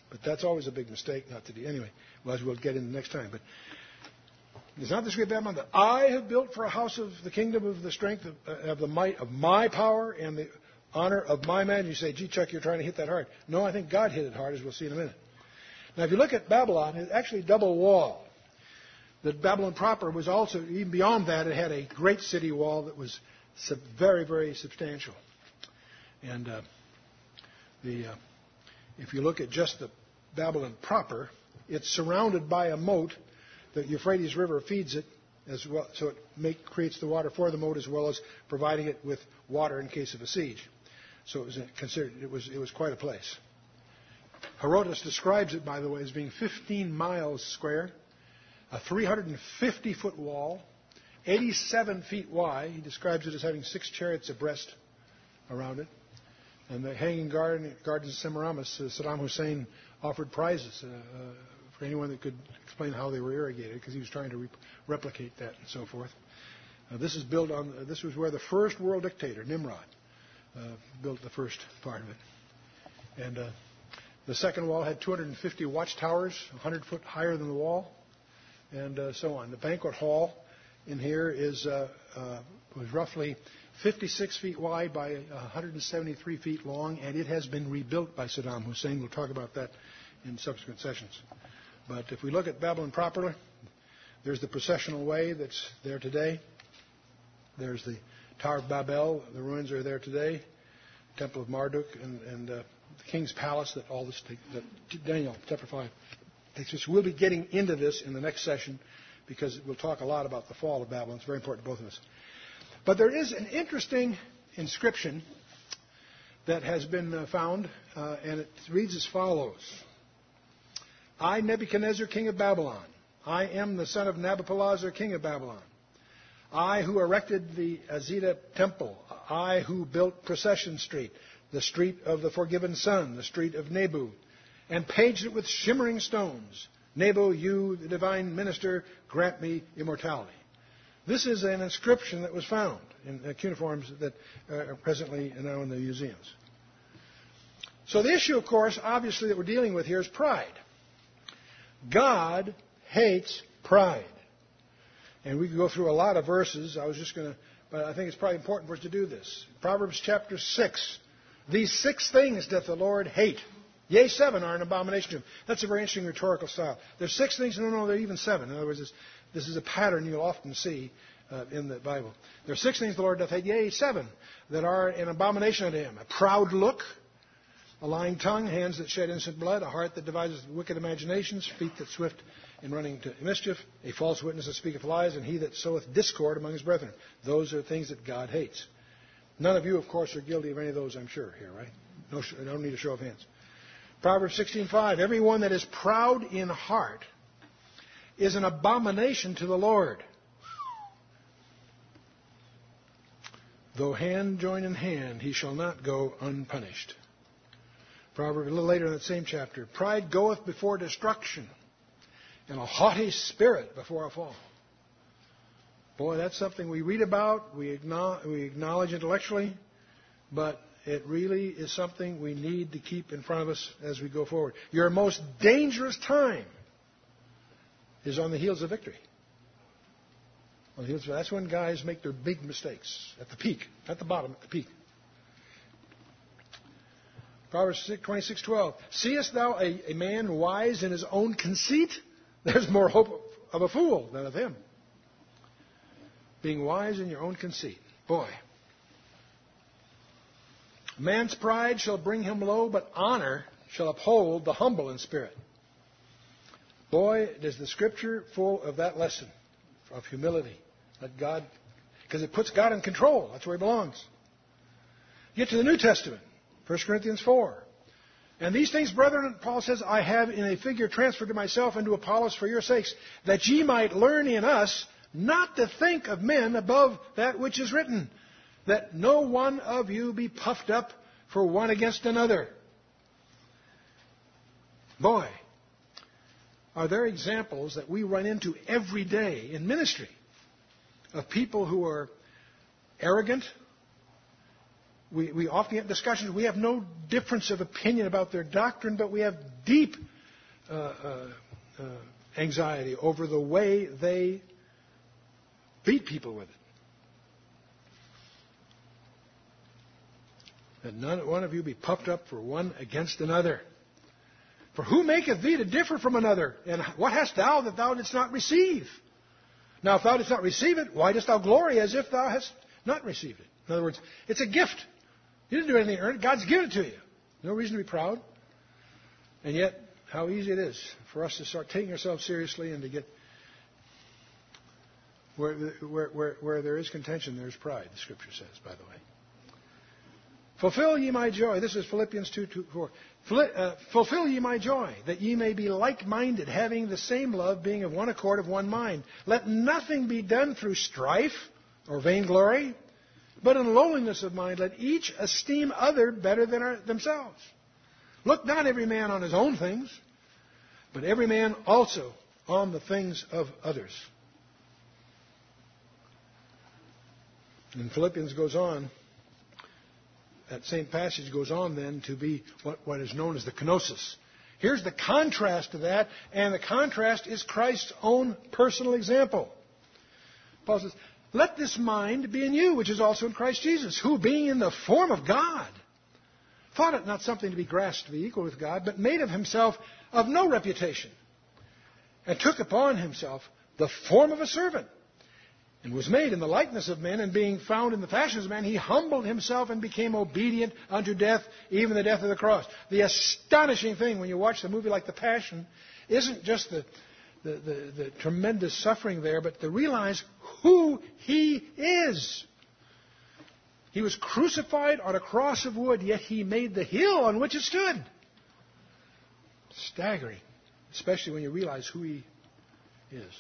But that's always a big mistake not to do. Anyway, well, as we'll get into next time. But it's not this great Babylon that I have built for a house of the kingdom of the strength of, uh, of the might of my power and the honor of my man. You say, gee, Chuck, you're trying to hit that hard. No, I think God hit it hard, as we'll see in a minute. Now, if you look at Babylon, it's actually double wall. The Babylon proper was also, even beyond that, it had a great city wall that was very, very substantial. And uh, the, uh, if you look at just the Babylon proper, it's surrounded by a moat. The Euphrates River feeds it as well, so it make, creates the water for the moat as well as providing it with water in case of a siege. So it was considered it was it was quite a place. Herodotus describes it, by the way, as being 15 miles square, a 350 foot wall, 87 feet wide. He describes it as having six chariots abreast around it. And the hanging garden, gardens of Semiramis, uh, Saddam Hussein offered prizes uh, uh, for anyone that could explain how they were irrigated, because he was trying to re- replicate that and so forth. This is built on. This was where the first world dictator, Nimrod, built the first part of it. And the second wall had 250 watchtowers, 100 foot higher than the wall, and so on. The banquet hall in here is uh, uh, was roughly 56 feet wide by 173 feet long, and it has been rebuilt by Saddam Hussein. We'll talk about that in subsequent sessions. But if we look at Babylon properly, there's the processional way that's there today. There's the Tower of Babel. The ruins are there today. Temple of Marduk and, and uh, the king's palace that all this take, that Daniel chapter five takes place. We'll be getting into this in the next session because we'll talk a lot about the fall of Babylon. It's very important to both of us. But there is an interesting inscription that has been uh, found, uh, and it reads as follows I, Nebuchadnezzar, king of Babylon, I am the son of Nabopolassar, king of Babylon. I who erected the Ezida temple, I who built Procession Street, the street of the forgiven son, the street of Nebu, and paged it with shimmering stones. Nebo, you, the divine minister, grant me immortality. This is an inscription that was found in cuneiforms that are presently now in the museums. So the issue, of course, obviously that we're dealing with here is pride. God hates pride. And we could go through a lot of verses. I was just going to, but I think it's probably important for us to do this. Proverbs chapter 6. These six things doth the Lord hate. Yea, seven are an abomination to him. That's a very interesting rhetorical style. There's six things, no, no, there are even seven. In other words, this is a pattern you'll often see uh, in the Bible. There are six things the Lord doth hate, yea, seven, that are an abomination unto him. A proud look, a lying tongue, hands that shed innocent blood, a heart that devises wicked imaginations, feet that swift in running to mischief, a false witness that speaketh lies, and he that soweth discord among his brethren. Those are things that God hates. None of you, of course, are guilty of any of those, I'm sure, here, right? No, I don't need a show of hands. Proverbs 16:5. Everyone that is proud in heart is an abomination to the Lord. Though hand join in hand, he shall not go unpunished. Proverb a little later in that same chapter. Pride goeth before destruction, and a haughty spirit before a fall. Boy, that's something we read about, we acknowledge, we acknowledge intellectually, but it really is something we need to keep in front of us as we go forward. Your most dangerous time is on the heels of victory. On the heels of, that's when guys make their big mistakes at the peak, at the bottom, at the peak. Proverbs 26:12. Seest thou a, a man wise in his own conceit? There's more hope of a fool than of him. Being wise in your own conceit. Boy. Man's pride shall bring him low, but honor shall uphold the humble in spirit. Boy, is the scripture full of that lesson of humility. That God, because it puts God in control. That's where he belongs. Get to the New Testament. 1 Corinthians 4. And these things, brethren, Paul says, I have in a figure transferred to myself and to Apollos for your sakes, that ye might learn in us not to think of men above that which is written, that no one of you be puffed up for one against another. Boy, are there examples that we run into every day in ministry of people who are arrogant, we, we often have discussions. We have no difference of opinion about their doctrine, but we have deep uh, uh, uh, anxiety over the way they beat people with it. That none one of you be puffed up for one against another. For who maketh thee to differ from another? And what hast thou that thou didst not receive? Now, if thou didst not receive it, why dost thou glory as if thou hast not received it? In other words, it's a gift. You didn't do anything to earn it. God's given it to you. No reason to be proud. And yet, how easy it is for us to start taking ourselves seriously and to get where, where, where, where there is contention, there's pride, the scripture says, by the way. Fulfill ye my joy. This is Philippians 2, 2 4. Uh, fulfill ye my joy, that ye may be like minded, having the same love, being of one accord, of one mind. Let nothing be done through strife or vainglory, but in lowliness of mind, let each esteem other better than our, themselves. Look not every man on his own things, but every man also on the things of others. And Philippians goes on, that same passage goes on then to be what, what is known as the kenosis. Here's the contrast to that, and the contrast is Christ's own personal example. Paul says, let this mind be in you, which is also in Christ Jesus, who, being in the form of God, thought it not something to be grasped to be equal with God, but made of himself of no reputation, and took upon himself the form of a servant, and was made in the likeness of men, and being found in the fashion of man, he humbled himself and became obedient unto death, even the death of the cross. The astonishing thing when you watch the movie like The Passion isn't just the, the, the, the tremendous suffering there, but to realize who he is. He was crucified on a cross of wood, yet he made the hill on which it stood. Staggering, especially when you realize who he is.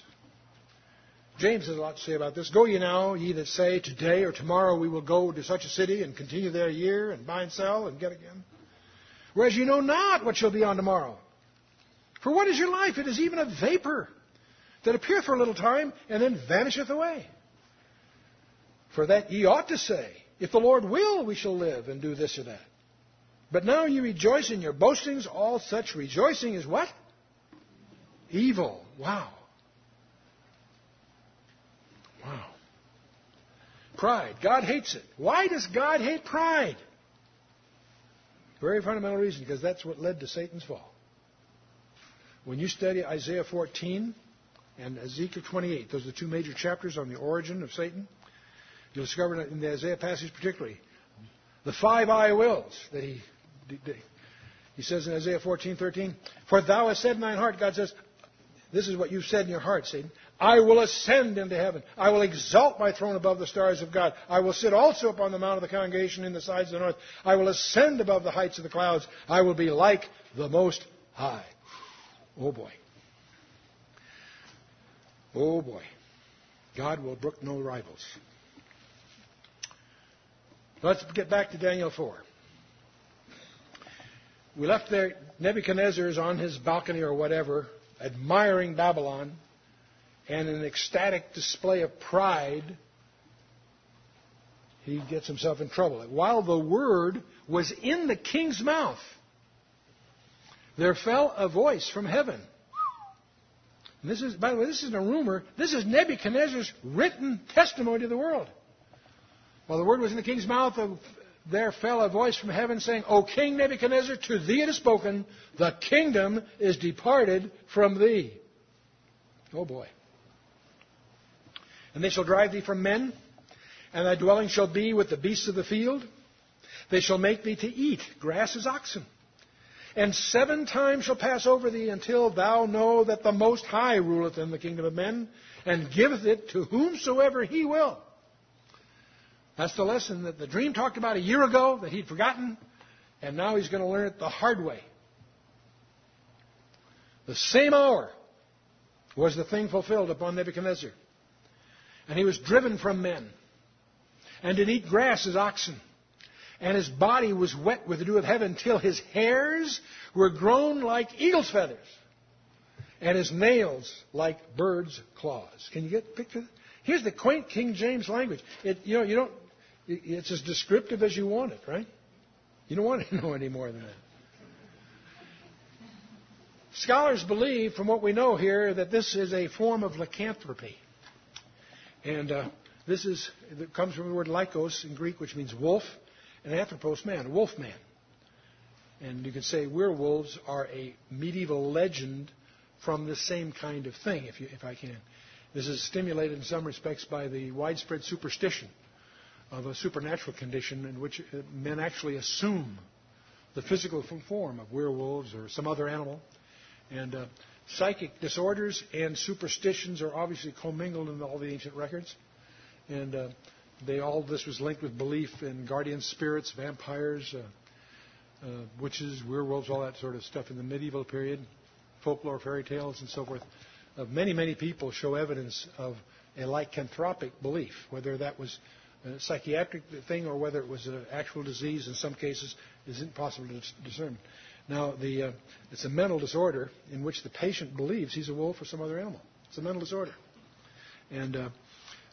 James has a lot to say about this. Go ye now, ye that say, Today or tomorrow we will go to such a city and continue there a year and buy and sell and get again. Whereas you know not what shall be on tomorrow. For what is your life? It is even a vapor that appeareth for a little time and then vanisheth away. For that ye ought to say, If the Lord will, we shall live and do this or that. But now ye rejoice in your boastings. All such rejoicing is what? Evil. Wow. Wow. Pride. God hates it. Why does God hate pride? Very fundamental reason, because that's what led to Satan's fall. When you study Isaiah 14 and Ezekiel 28, those are the two major chapters on the origin of Satan, you'll discover in the Isaiah passage particularly the five I wills that he he says in Isaiah 14:13, "For thou hast said in thine heart," God says, "This is what you've said in your heart, Satan. I will ascend into heaven. I will exalt my throne above the stars of God. I will sit also upon the mount of the congregation in the sides of the north. I will ascend above the heights of the clouds. I will be like the Most High. Oh boy. Oh boy. God will brook no rivals. Let's get back to Daniel 4. We left there, Nebuchadnezzar is on his balcony or whatever, admiring Babylon and in an ecstatic display of pride, he gets himself in trouble. While the word was in the king's mouth, there fell a voice from heaven. And this is, by the way, this isn't a rumor. This is Nebuchadnezzar's written testimony to the world. While the word was in the king's mouth, uh, there fell a voice from heaven saying, O King Nebuchadnezzar, to thee it is spoken, the kingdom is departed from thee. Oh boy. And they shall drive thee from men, and thy dwelling shall be with the beasts of the field. They shall make thee to eat grass as oxen. And seven times shall pass over thee until thou know that the Most High ruleth in the kingdom of men, and giveth it to whomsoever he will. That's the lesson that the dream talked about a year ago that he'd forgotten, and now he's going to learn it the hard way. The same hour was the thing fulfilled upon Nebuchadnezzar. And he was driven from men, and did eat grass as oxen. And his body was wet with the dew of heaven till his hairs were grown like eagle's feathers, and his nails like birds' claws. Can you get a picture? Here's the quaint King James language. It, you know, you don't. It's as descriptive as you want it, right? You don't want to know any more than that. Scholars believe, from what we know here, that this is a form of lycanthropy. And uh, this is comes from the word lycos in Greek, which means wolf, and anthropos man, a wolf man. And you could say werewolves are a medieval legend from the same kind of thing, if, you, if I can. This is stimulated in some respects by the widespread superstition of a supernatural condition in which uh, men actually assume the physical form of werewolves or some other animal. And uh, psychic disorders and superstitions are obviously commingled in all the ancient records. And uh, they all this was linked with belief in guardian spirits, vampires, uh, uh, witches, werewolves, all that sort of stuff in the medieval period, folklore, fairy tales, and so forth. Uh, many, many people show evidence of a lycanthropic belief, whether that was a psychiatric thing or whether it was an actual disease. In some cases, is impossible to discern. Now, the, uh, it's a mental disorder in which the patient believes he's a wolf or some other animal. It's a mental disorder. And uh,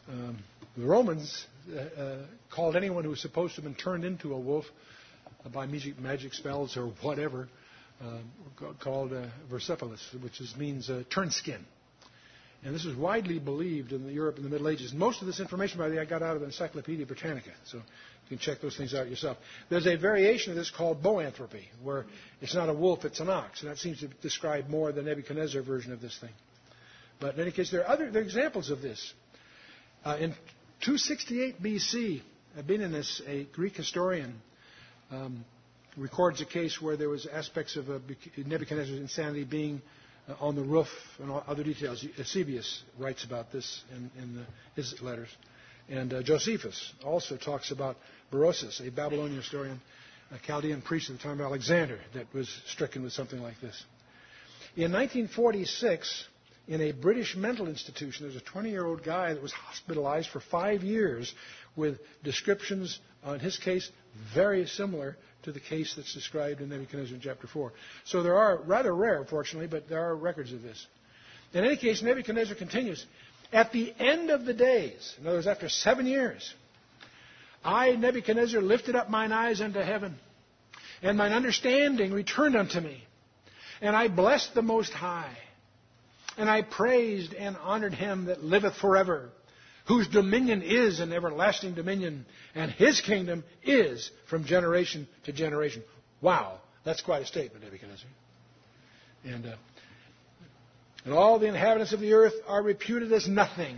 um, the Romans uh, uh called anyone who was supposed to have been turned into a wolf by magic, magic spells or whatever uh, called uh, versipellis, which is, means turn skin. And this was widely believed in Europe in the Middle Ages. Most of this information, by the way, I got out of the Encyclopedia Britannica. So you can check those things out yourself. There's a variation of this called boanthropy, where it's not a wolf, it's an ox. And that seems to describe more the Nebuchadnezzar version of this thing. But in any case, there are other there are examples of this. Uh, in 268 BC, Abydenus, a Greek historian, um, records a case where there was aspects of Nebuchadnezzar's insanity being uh, on the roof and other details. Eusebius writes about this in, in the, his letters. And uh, Josephus also talks about Berosus, a Babylonian historian, a Chaldean priest at the time of Alexander, that was stricken with something like this. In 1946, in a British mental institution, there's a 20 year old guy that was hospitalized for five years with descriptions uh, on his case very similar to the case that's described in Nebuchadnezzar in chapter 4. So there are, rather rare, fortunately, but there are records of this. In any case, Nebuchadnezzar continues. At the end of the days, in other words, after seven years, I, Nebuchadnezzar, lifted up mine eyes unto heaven, and mine understanding returned unto me. And I blessed the Most High, and I praised and honored him that liveth forever, whose dominion is an everlasting dominion, and his kingdom is from generation to generation. Wow, that's quite a statement, Nebuchadnezzar. And, uh, and all the inhabitants of the earth are reputed as nothing.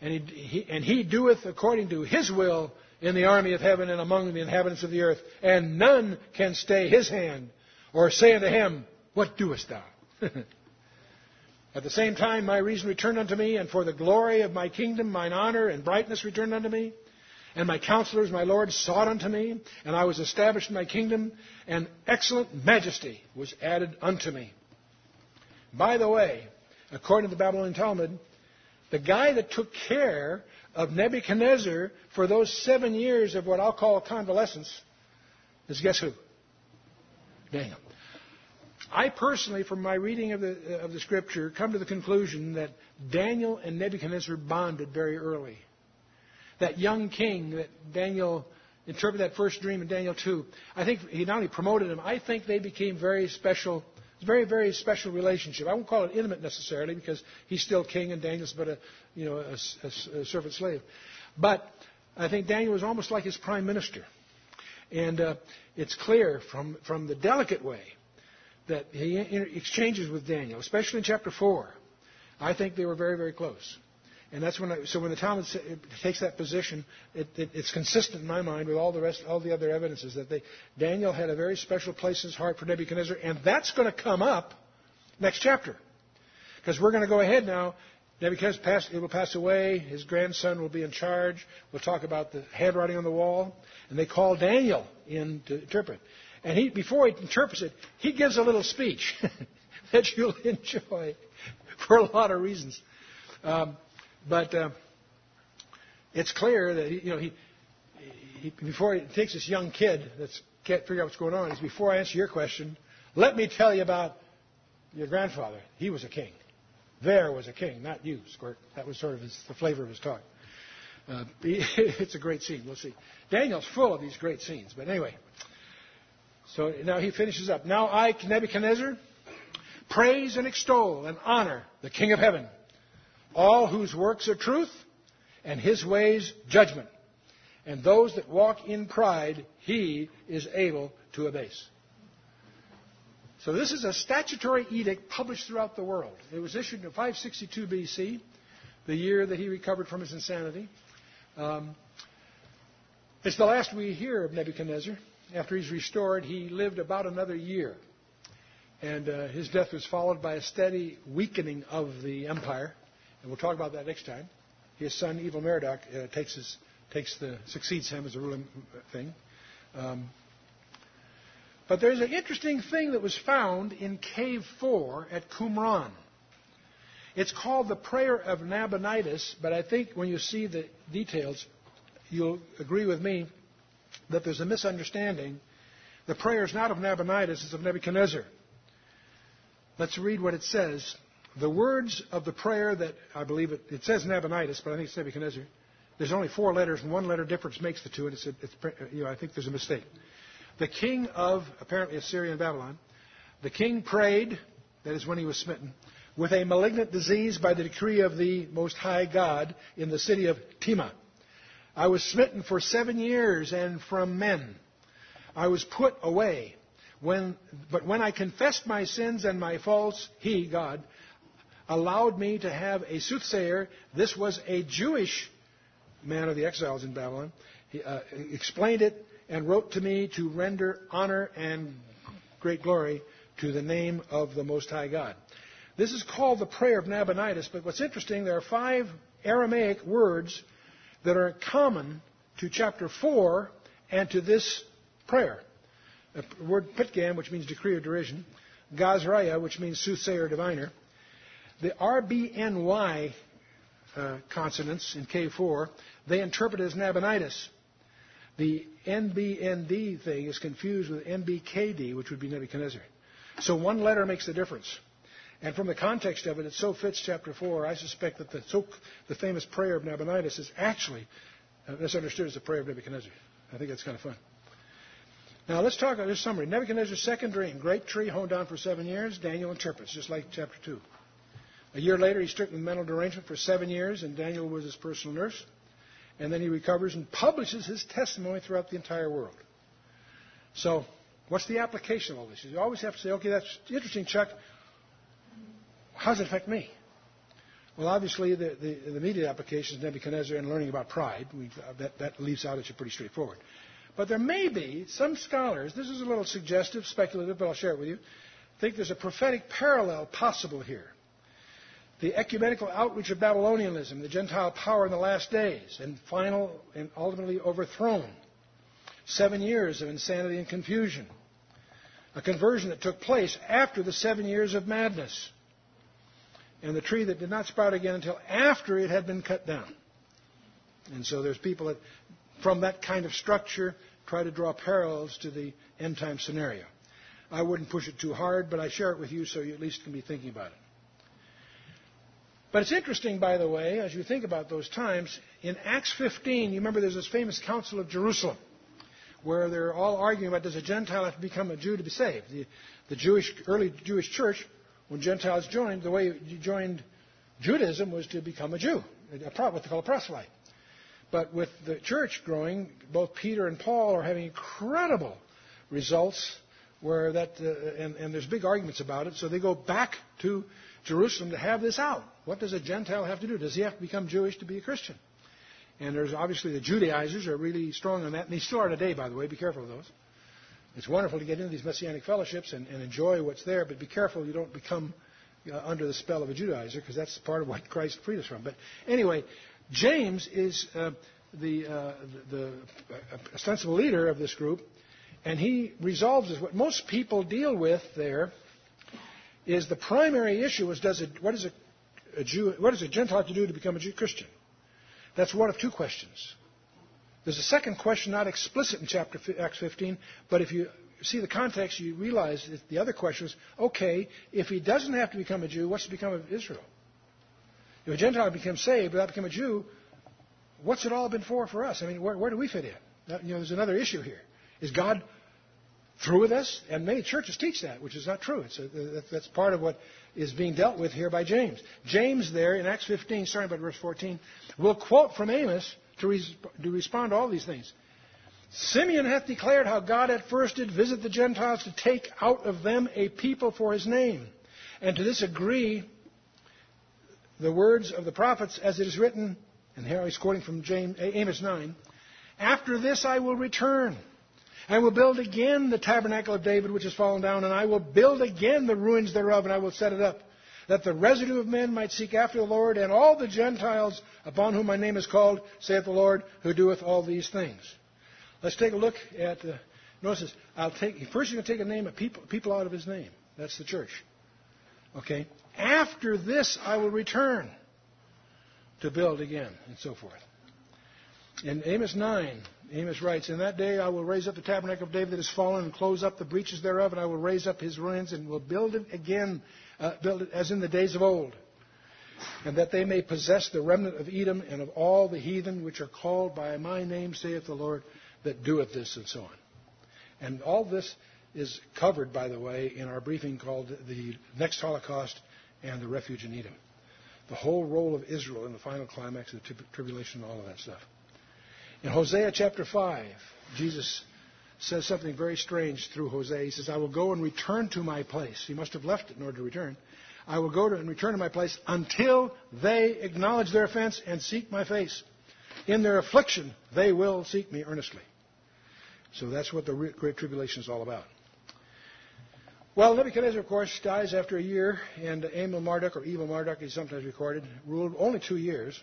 And he, he, and he doeth according to his will in the army of heaven and among the inhabitants of the earth, and none can stay his hand or say unto him, What doest thou? At the same time, my reason returned unto me, and for the glory of my kingdom, mine honor and brightness returned unto me. And my counselors, my lord, sought unto me, and I was established in my kingdom, and excellent majesty was added unto me. By the way, according to the Babylonian Talmud, the guy that took care of Nebuchadnezzar for those seven years of what I'll call convalescence is guess who? Daniel. I personally, from my reading of the, uh, of the scripture, come to the conclusion that Daniel and Nebuchadnezzar bonded very early. That young king that Daniel interpreted that first dream in Daniel 2, I think he not only promoted him, I think they became very special. Very, very special relationship. I won't call it intimate necessarily because he's still king and Daniel's but a, you know, a, a, a servant slave. But I think Daniel was almost like his prime minister. And uh, it's clear from, from the delicate way that he exchanges with Daniel, especially in chapter 4. I think they were very, very close. And that's when I, so when the Talmud takes that position, it, it, it's consistent in my mind with all the rest, all the other evidences that they, Daniel had a very special place in his heart for Nebuchadnezzar, and that's going to come up next chapter, because we're going to go ahead now. Nebuchadnezzar will pass away. His grandson will be in charge. We'll talk about the handwriting on the wall, and they call Daniel in to interpret. And he, before he interprets it, he gives a little speech that you'll enjoy for a lot of reasons. Um, but uh, it's clear that he, you know he, he before he takes this young kid that can't figure out what's going on. He's before I answer your question, let me tell you about your grandfather. He was a king. There was a king, not you, Squirt. That was sort of his, the flavor of his talk. Uh, it's a great scene. We'll see. Daniel's full of these great scenes. But anyway, so now he finishes up. Now I, Nebuchadnezzar, praise and extol and honor the King of heaven, all whose works are truth and his ways judgment. And those that walk in pride, he is able to abase. So this is a statutory edict published throughout the world. It was issued in 562 BC, the year that he recovered from his insanity. Um, it's the last we hear of Nebuchadnezzar after he's restored, he lived about another year. And uh, his death was followed by a steady weakening of the empire. And we'll talk about that next time. His son, Evil Merodach, uh, takes, his, takes the, succeeds him as a ruling thing. Um, but there's an interesting thing that was found in Cave 4 at Qumran. It's called the Prayer of Nabonidus, but I think when you see the details, you'll agree with me that there's a misunderstanding. The prayer is not of Nabonidus, it's of Nebuchadnezzar. Let's read what it says. The words of the prayer that I believe it, it says Nabonidus, but I think it's Nebuchadnezzar. There's only four letters, and one letter difference makes the two, and it's, it's you know, I think there's a mistake. The king of apparently Assyria and Babylon, the king prayed, that is when he was smitten, with a malignant disease by the decree of the Most High God in the city of Tema. I was smitten for seven years and from men. I was put away. When, but when I confessed my sins and my faults, He, God, allowed me to have a soothsayer. This was a Jewish man of the exiles in Babylon. He uh, explained it and wrote to me to render honor and great glory to the name of the Most High God. This is called the prayer of Nabonidus, but what's interesting, there are five Aramaic words that are common to chapter 4 and to this prayer. The word pitgam, which means decree or derision, Gazraya, which means soothsayer or diviner. The RBNY uh, consonants in K4, they interpret as Nabonidus. The NBND thing is confused with NBKD, which would be Nebuchadnezzar. So one letter makes the difference. And from the context of it, it so fits chapter 4. I suspect that the, so, the famous prayer of Nabonidus is actually uh, misunderstood as the prayer of Nebuchadnezzar. I think that's kind of fun. Now let's talk about this summary. Nebuchadnezzar's second dream, great tree honed down for seven years. Daniel interprets, just like chapter 2. A year later, he's stricken with mental derangement for seven years, and Daniel was his personal nurse. And then he recovers and publishes his testimony throughout the entire world. So, what's the application of all this? You always have to say, okay, that's interesting, Chuck. How does it affect me? Well, obviously, the, the, the immediate application is Nebuchadnezzar and learning about pride. Uh, that, that leaves out it's pretty straightforward. But there may be some scholars, this is a little suggestive, speculative, but I'll share it with you, think there's a prophetic parallel possible here. The ecumenical outreach of Babylonianism, the Gentile power in the last days, and final and ultimately overthrown. Seven years of insanity and confusion. A conversion that took place after the seven years of madness and the tree that did not sprout again until after it had been cut down. And so there's people that, from that kind of structure, try to draw parallels to the end time scenario. I wouldn't push it too hard, but I share it with you so you at least can be thinking about it. But it's interesting, by the way, as you think about those times, in Acts 15, you remember there's this famous Council of Jerusalem where they're all arguing about does a Gentile have to become a Jew to be saved? The, the Jewish, early Jewish church when Gentiles joined, the way you joined Judaism was to become a Jew, a, what they call a proselyte. But with the church growing, both Peter and Paul are having incredible results where that, uh, and, and, there's big arguments about it. So they go back to Jerusalem to have this out. What does a Gentile have to do? Does he have to become Jewish to be a Christian? And there's obviously the Judaizers are really strong on that, and they still are today, by the way. Be careful of those. It's wonderful to get into these messianic fellowships and, and enjoy what's there, but be careful you don't become uh, under the spell of a Judaizer, because that's part of what Christ freed us from. But anyway, James is uh, the, uh, the, ostensible leader of this group, and he resolves this. What most people deal with there is the primary issue is does it, what, is a, a Jew, what does a Gentile have to do to become a Jew Christian? That's one of two questions. There's a second question not explicit in chapter Acts 15, but if you see the context, you realize that the other question is, okay, if he doesn't have to become a Jew, what's to become of Israel? If a Gentile becomes saved without becoming a Jew, what's it all been for for us? I mean, where, where do we fit in? You know, there's another issue here. Is God through with us? And many churches teach that, which is not true. A, that's part of what is being dealt with here by James. James there in Acts 15, starting by verse 14, will quote from Amos to, res- to respond to all these things. Simeon hath declared how God at first did visit the Gentiles to take out of them a people for his name. And to this agree the words of the prophets as it is written, and here he's quoting from James, Amos 9, After this I will return. I will build again the tabernacle of David which has fallen down, and I will build again the ruins thereof, and I will set it up that the residue of men might seek after the Lord, and all the Gentiles upon whom my name is called, saith the Lord, who doeth all these things. Let's take a look at. Uh, notice this. I'll take first. You're going to take a name of people, people out of his name. That's the church. Okay. After this, I will return to build again, and so forth. In Amos 9, Amos writes, In that day I will raise up the tabernacle of David that is fallen, and close up the breaches thereof, and I will raise up his ruins, and will build it again uh, build it as in the days of old, and that they may possess the remnant of Edom and of all the heathen which are called by my name, saith the Lord, that doeth this, and so on. And all this is covered, by the way, in our briefing called The Next Holocaust and the Refuge in Edom. The whole role of Israel in the final climax of the tribulation and all of that stuff. In Hosea chapter 5, Jesus says something very strange through Hosea. He says, I will go and return to my place. He must have left it in order to return. I will go to and return to my place until they acknowledge their offense and seek my face. In their affliction, they will seek me earnestly. So that's what the Great Tribulation is all about. Well, Nebuchadnezzar, of course, dies after a year, and Amel Marduk, or Evil Marduk, is sometimes recorded, ruled only two years.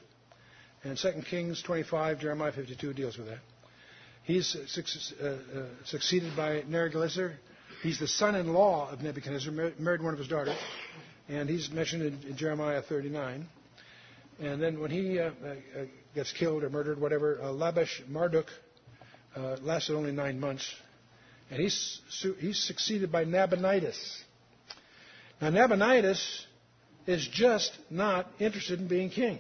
And 2 Kings 25, Jeremiah 52 deals with that. He's uh, uh, succeeded by Neriglissar. He's the son-in-law of Nebuchadnezzar, married one of his daughters, and he's mentioned in, Jeremiah 39. And then when he uh, uh, gets killed or murdered, whatever, uh, Labashi Marduk uh, lasted only nine months, and he's succeeded by Nabonidus. Now Nabonidus is just not interested in being king.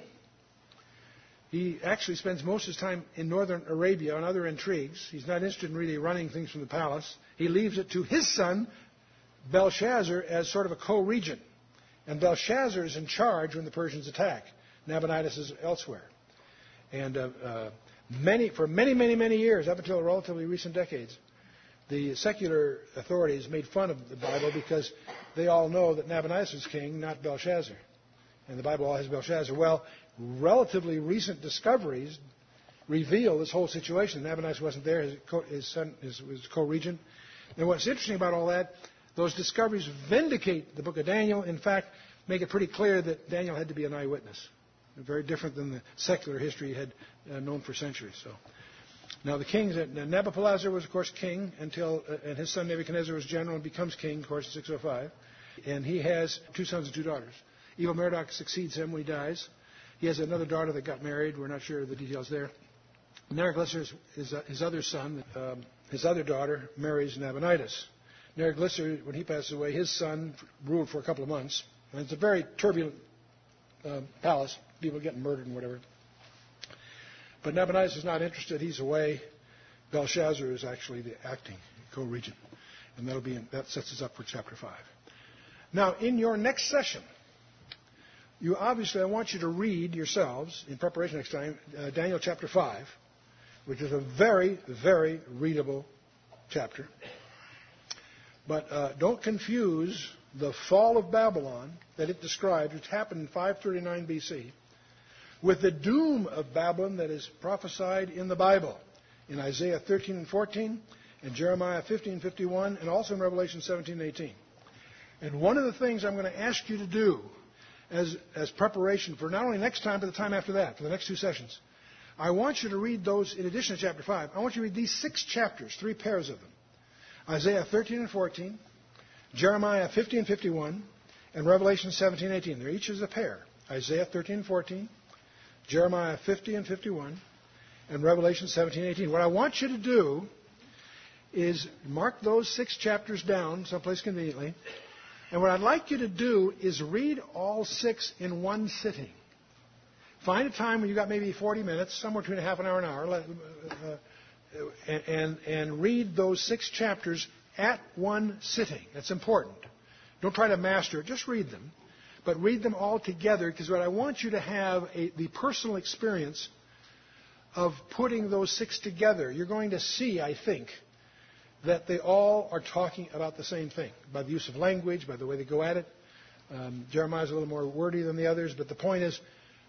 He actually spends most of his time in northern Arabia on other intrigues. He's not interested in really running things from the palace. He leaves it to his son, Belshazzar, as sort of a co-regent. And Belshazzar is in charge when the Persians attack. Nabonidus is elsewhere. And uh, uh, many, for many, many, many years, up until relatively recent decades, the secular authorities made fun of the Bible because they all know that Nabonidus is king, not Belshazzar. And the Bible all has Belshazzar. Well, relatively recent discoveries reveal this whole situation. Nabonidus wasn't there. His, his son his, was co-regent. And what's interesting about all that, those discoveries vindicate the book of Daniel. In fact, make it pretty clear that Daniel had to be an eyewitness. Very different than the secular history had uh, known for centuries. So, now the kings, uh, Nabopolassar was of course king until, uh, and his son Nebuchadnezzar was general and becomes king, of course, in 605. And he has two sons and two daughters. Evil Merodach succeeds him when he dies. He has another daughter that got married. We're not sure of the details there. Neriglissar is his, uh, his other son. Um, his other daughter marries Nabonidus. Neriglissar, when he passes away, his son ruled for a couple of months. And it's a very turbulent uh, palace. People getting murdered and whatever. But Nabonidus is not interested. He's away. Belshazzar is actually the acting co-regent. And that'll be in, that sets us up for chapter 5. Now, in your next session, you obviously, I want you to read yourselves in preparation next time uh, Daniel chapter 5, which is a very, very readable chapter. But uh, don't confuse the fall of Babylon that it describes, which happened in 539 BC, with the doom of Babylon that is prophesied in the Bible in Isaiah 13 and 14, and Jeremiah 15 51, and also in Revelation 17 and 18. And one of the things I'm going to ask you to do as, as preparation for not only next time, but the time after that, for the next two sessions. I want you to read those in addition to chapter 5. I want you to read these six chapters, three pairs of them Isaiah 13 and 14, Jeremiah 50 and 51, and Revelation 17 and 18. They're each as a pair Isaiah 13 and 14, Jeremiah 50 and 51, and Revelation 17 and 18. What I want you to do is mark those six chapters down someplace conveniently and what I'd like you to do is read all six in one sitting. Find a time when you've got maybe 40 minutes, somewhere between a half an hour and an hour, uh, and, and read those six chapters at one sitting. That's important. Don't try to master it, just read them. But read them all together because what I want you to have a, the personal experience of putting those six together. You're going to see, I think, that they all are talking about the same thing by the use of language, by the way they go at it. Um, Jeremiah is a little more wordy than the others, but the point is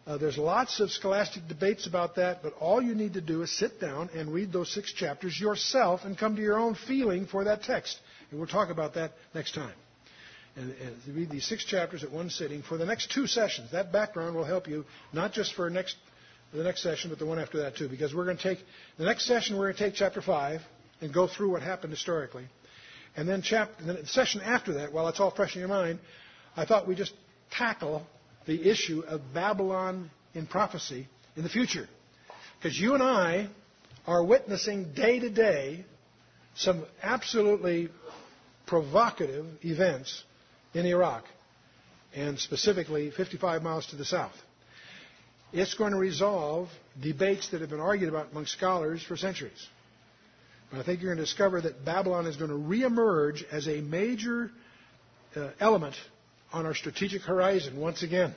uh, there's lots of scholastic debates about that, but all you need to do is sit down and read those six chapters yourself and come to your own feeling for that text. And we'll talk about that next time. And, and read these six chapters at one sitting for the next two sessions. That background will help you not just for next, the next session, but the one after that too, because we're going to take the next session. We're going to take chapter five and go through what happened historically. And then chapter, the session after that, while it's all fresh in your mind, I thought we'd just tackle the issue of Babylon in prophecy in the future. Because you and I are witnessing day to day some absolutely provocative events in Iraq, and specifically 55 miles to the south. It's going to resolve debates that have been argued about among scholars for centuries. I think you're going to discover that Babylon is going to reemerge as a major uh, element on our strategic horizon once again.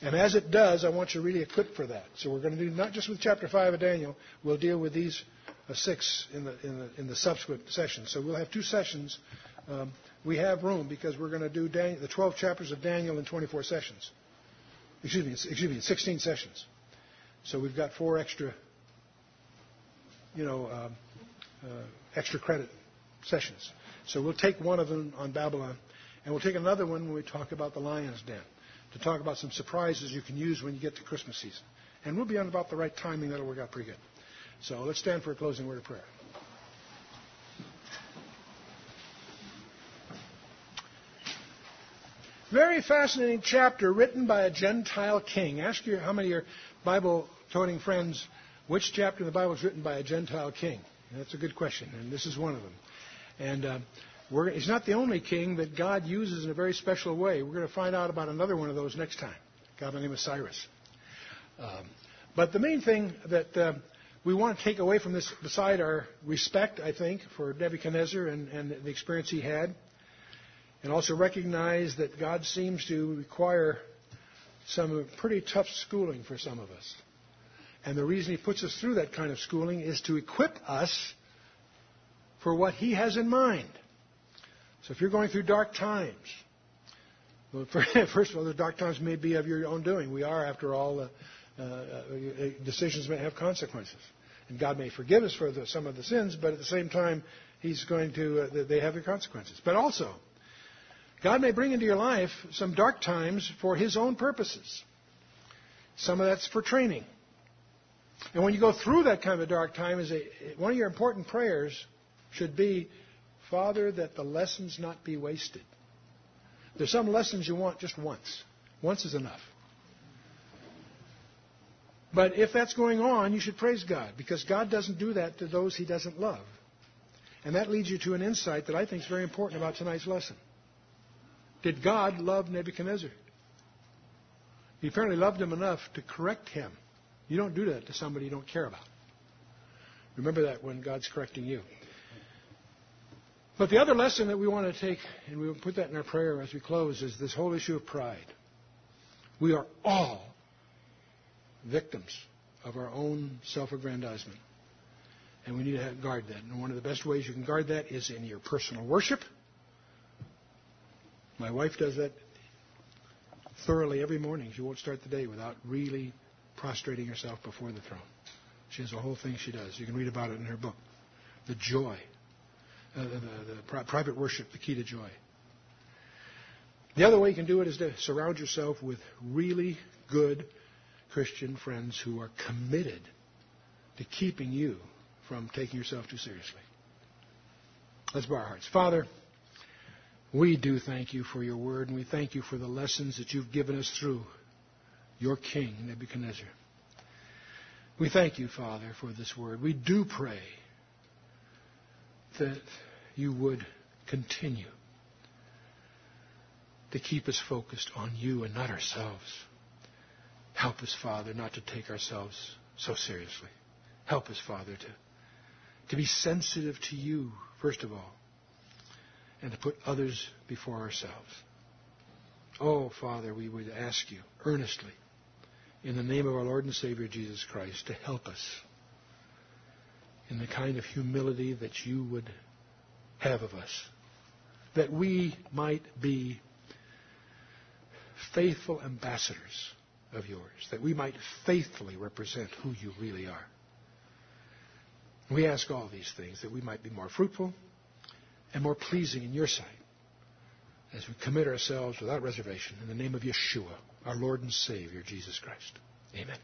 And as it does, I want you really equipped for that. So we're going to do not just with chapter 5 of Daniel, we'll deal with these uh, six in the, in, the, in the subsequent sessions. So we'll have two sessions um, we have room because we're going to do Dan- the 12 chapters of Daniel in 24 sessions. Excuse me, excuse me, 16 sessions. So we've got four extra, you know, uh, Uh, extra credit sessions. So we'll take one of them on Babylon, and we'll take another one when we talk about the lion's den, to talk about some surprises you can use when you get to Christmas season. And we'll be on about the right timing. That'll work out pretty good. So let's stand for a closing word of prayer. Very fascinating chapter written by a Gentile king. Ask your, how many of your Bible toting friends which chapter in the Bible is written by a Gentile king. That's a good question, and this is one of them. And uh, he's not the only king that God uses in a very special way. We're going to find out about another one of those next time. The name of Cyrus. Um, but the main thing that uh, we want to take away from this, beside our respect, I think, for Nebuchadnezzar and, and the experience he had, and also recognize that God seems to require some pretty tough schooling for some of us. And the reason He puts us through that kind of schooling is to equip us for what He has in mind. So if you're going through dark times, well, first of all, the dark times may be of your own doing. We are, after all, uh, uh, decisions may have consequences. And God may forgive us for the, some of the sins, but at the same time, He's going to, uh, they have their consequences. But also, God may bring into your life some dark times for His own purposes. Some of that's for training. And when you go through that kind of a dark time, is a, one of your important prayers should be, Father, that the lessons not be wasted. There's some lessons you want just once. Once is enough. But if that's going on, you should praise God because God doesn't do that to those he doesn't love. And that leads you to an insight that I think is very important about tonight's lesson. Did God love Nebuchadnezzar? He apparently loved him enough to correct him. You don't do that to somebody you don't care about. Remember that when God's correcting you. But the other lesson that we want to take, and we'll put that in our prayer as we close, is this whole issue of pride. We are all victims of our own self aggrandizement. And we need to guard that. And one of the best ways you can guard that is in your personal worship my wife does that thoroughly every morning. She won't start the day without really prostrating herself before the throne. She has a whole thing she does. You can read about it in her book. The joy, uh, the, the, the pri- private worship, the key to joy. The other way you can do it is to surround yourself with really good Christian friends who are committed to keeping you from taking yourself too seriously. Let's bow our hearts. Father, we do thank you for your word, and we thank you for the lessons that you've given us through your king, Nebuchadnezzar. We thank you, Father, for this word. We do pray that you would continue to keep us focused on you and not ourselves. Help us, Father, not to take ourselves so seriously. Help us, Father, to, to be sensitive to you, first of all, and to put others before ourselves. Oh, Father, we would ask you earnestly, in the name of our Lord and Savior Jesus Christ, to help us in the kind of humility that you would have of us, that we might be faithful ambassadors of yours, that we might faithfully represent who you really are. We ask all these things that we might be more fruitful and more pleasing in your sight as we commit ourselves without reservation in the name of Yeshua, our Lord and Savior, Jesus Christ. Amen.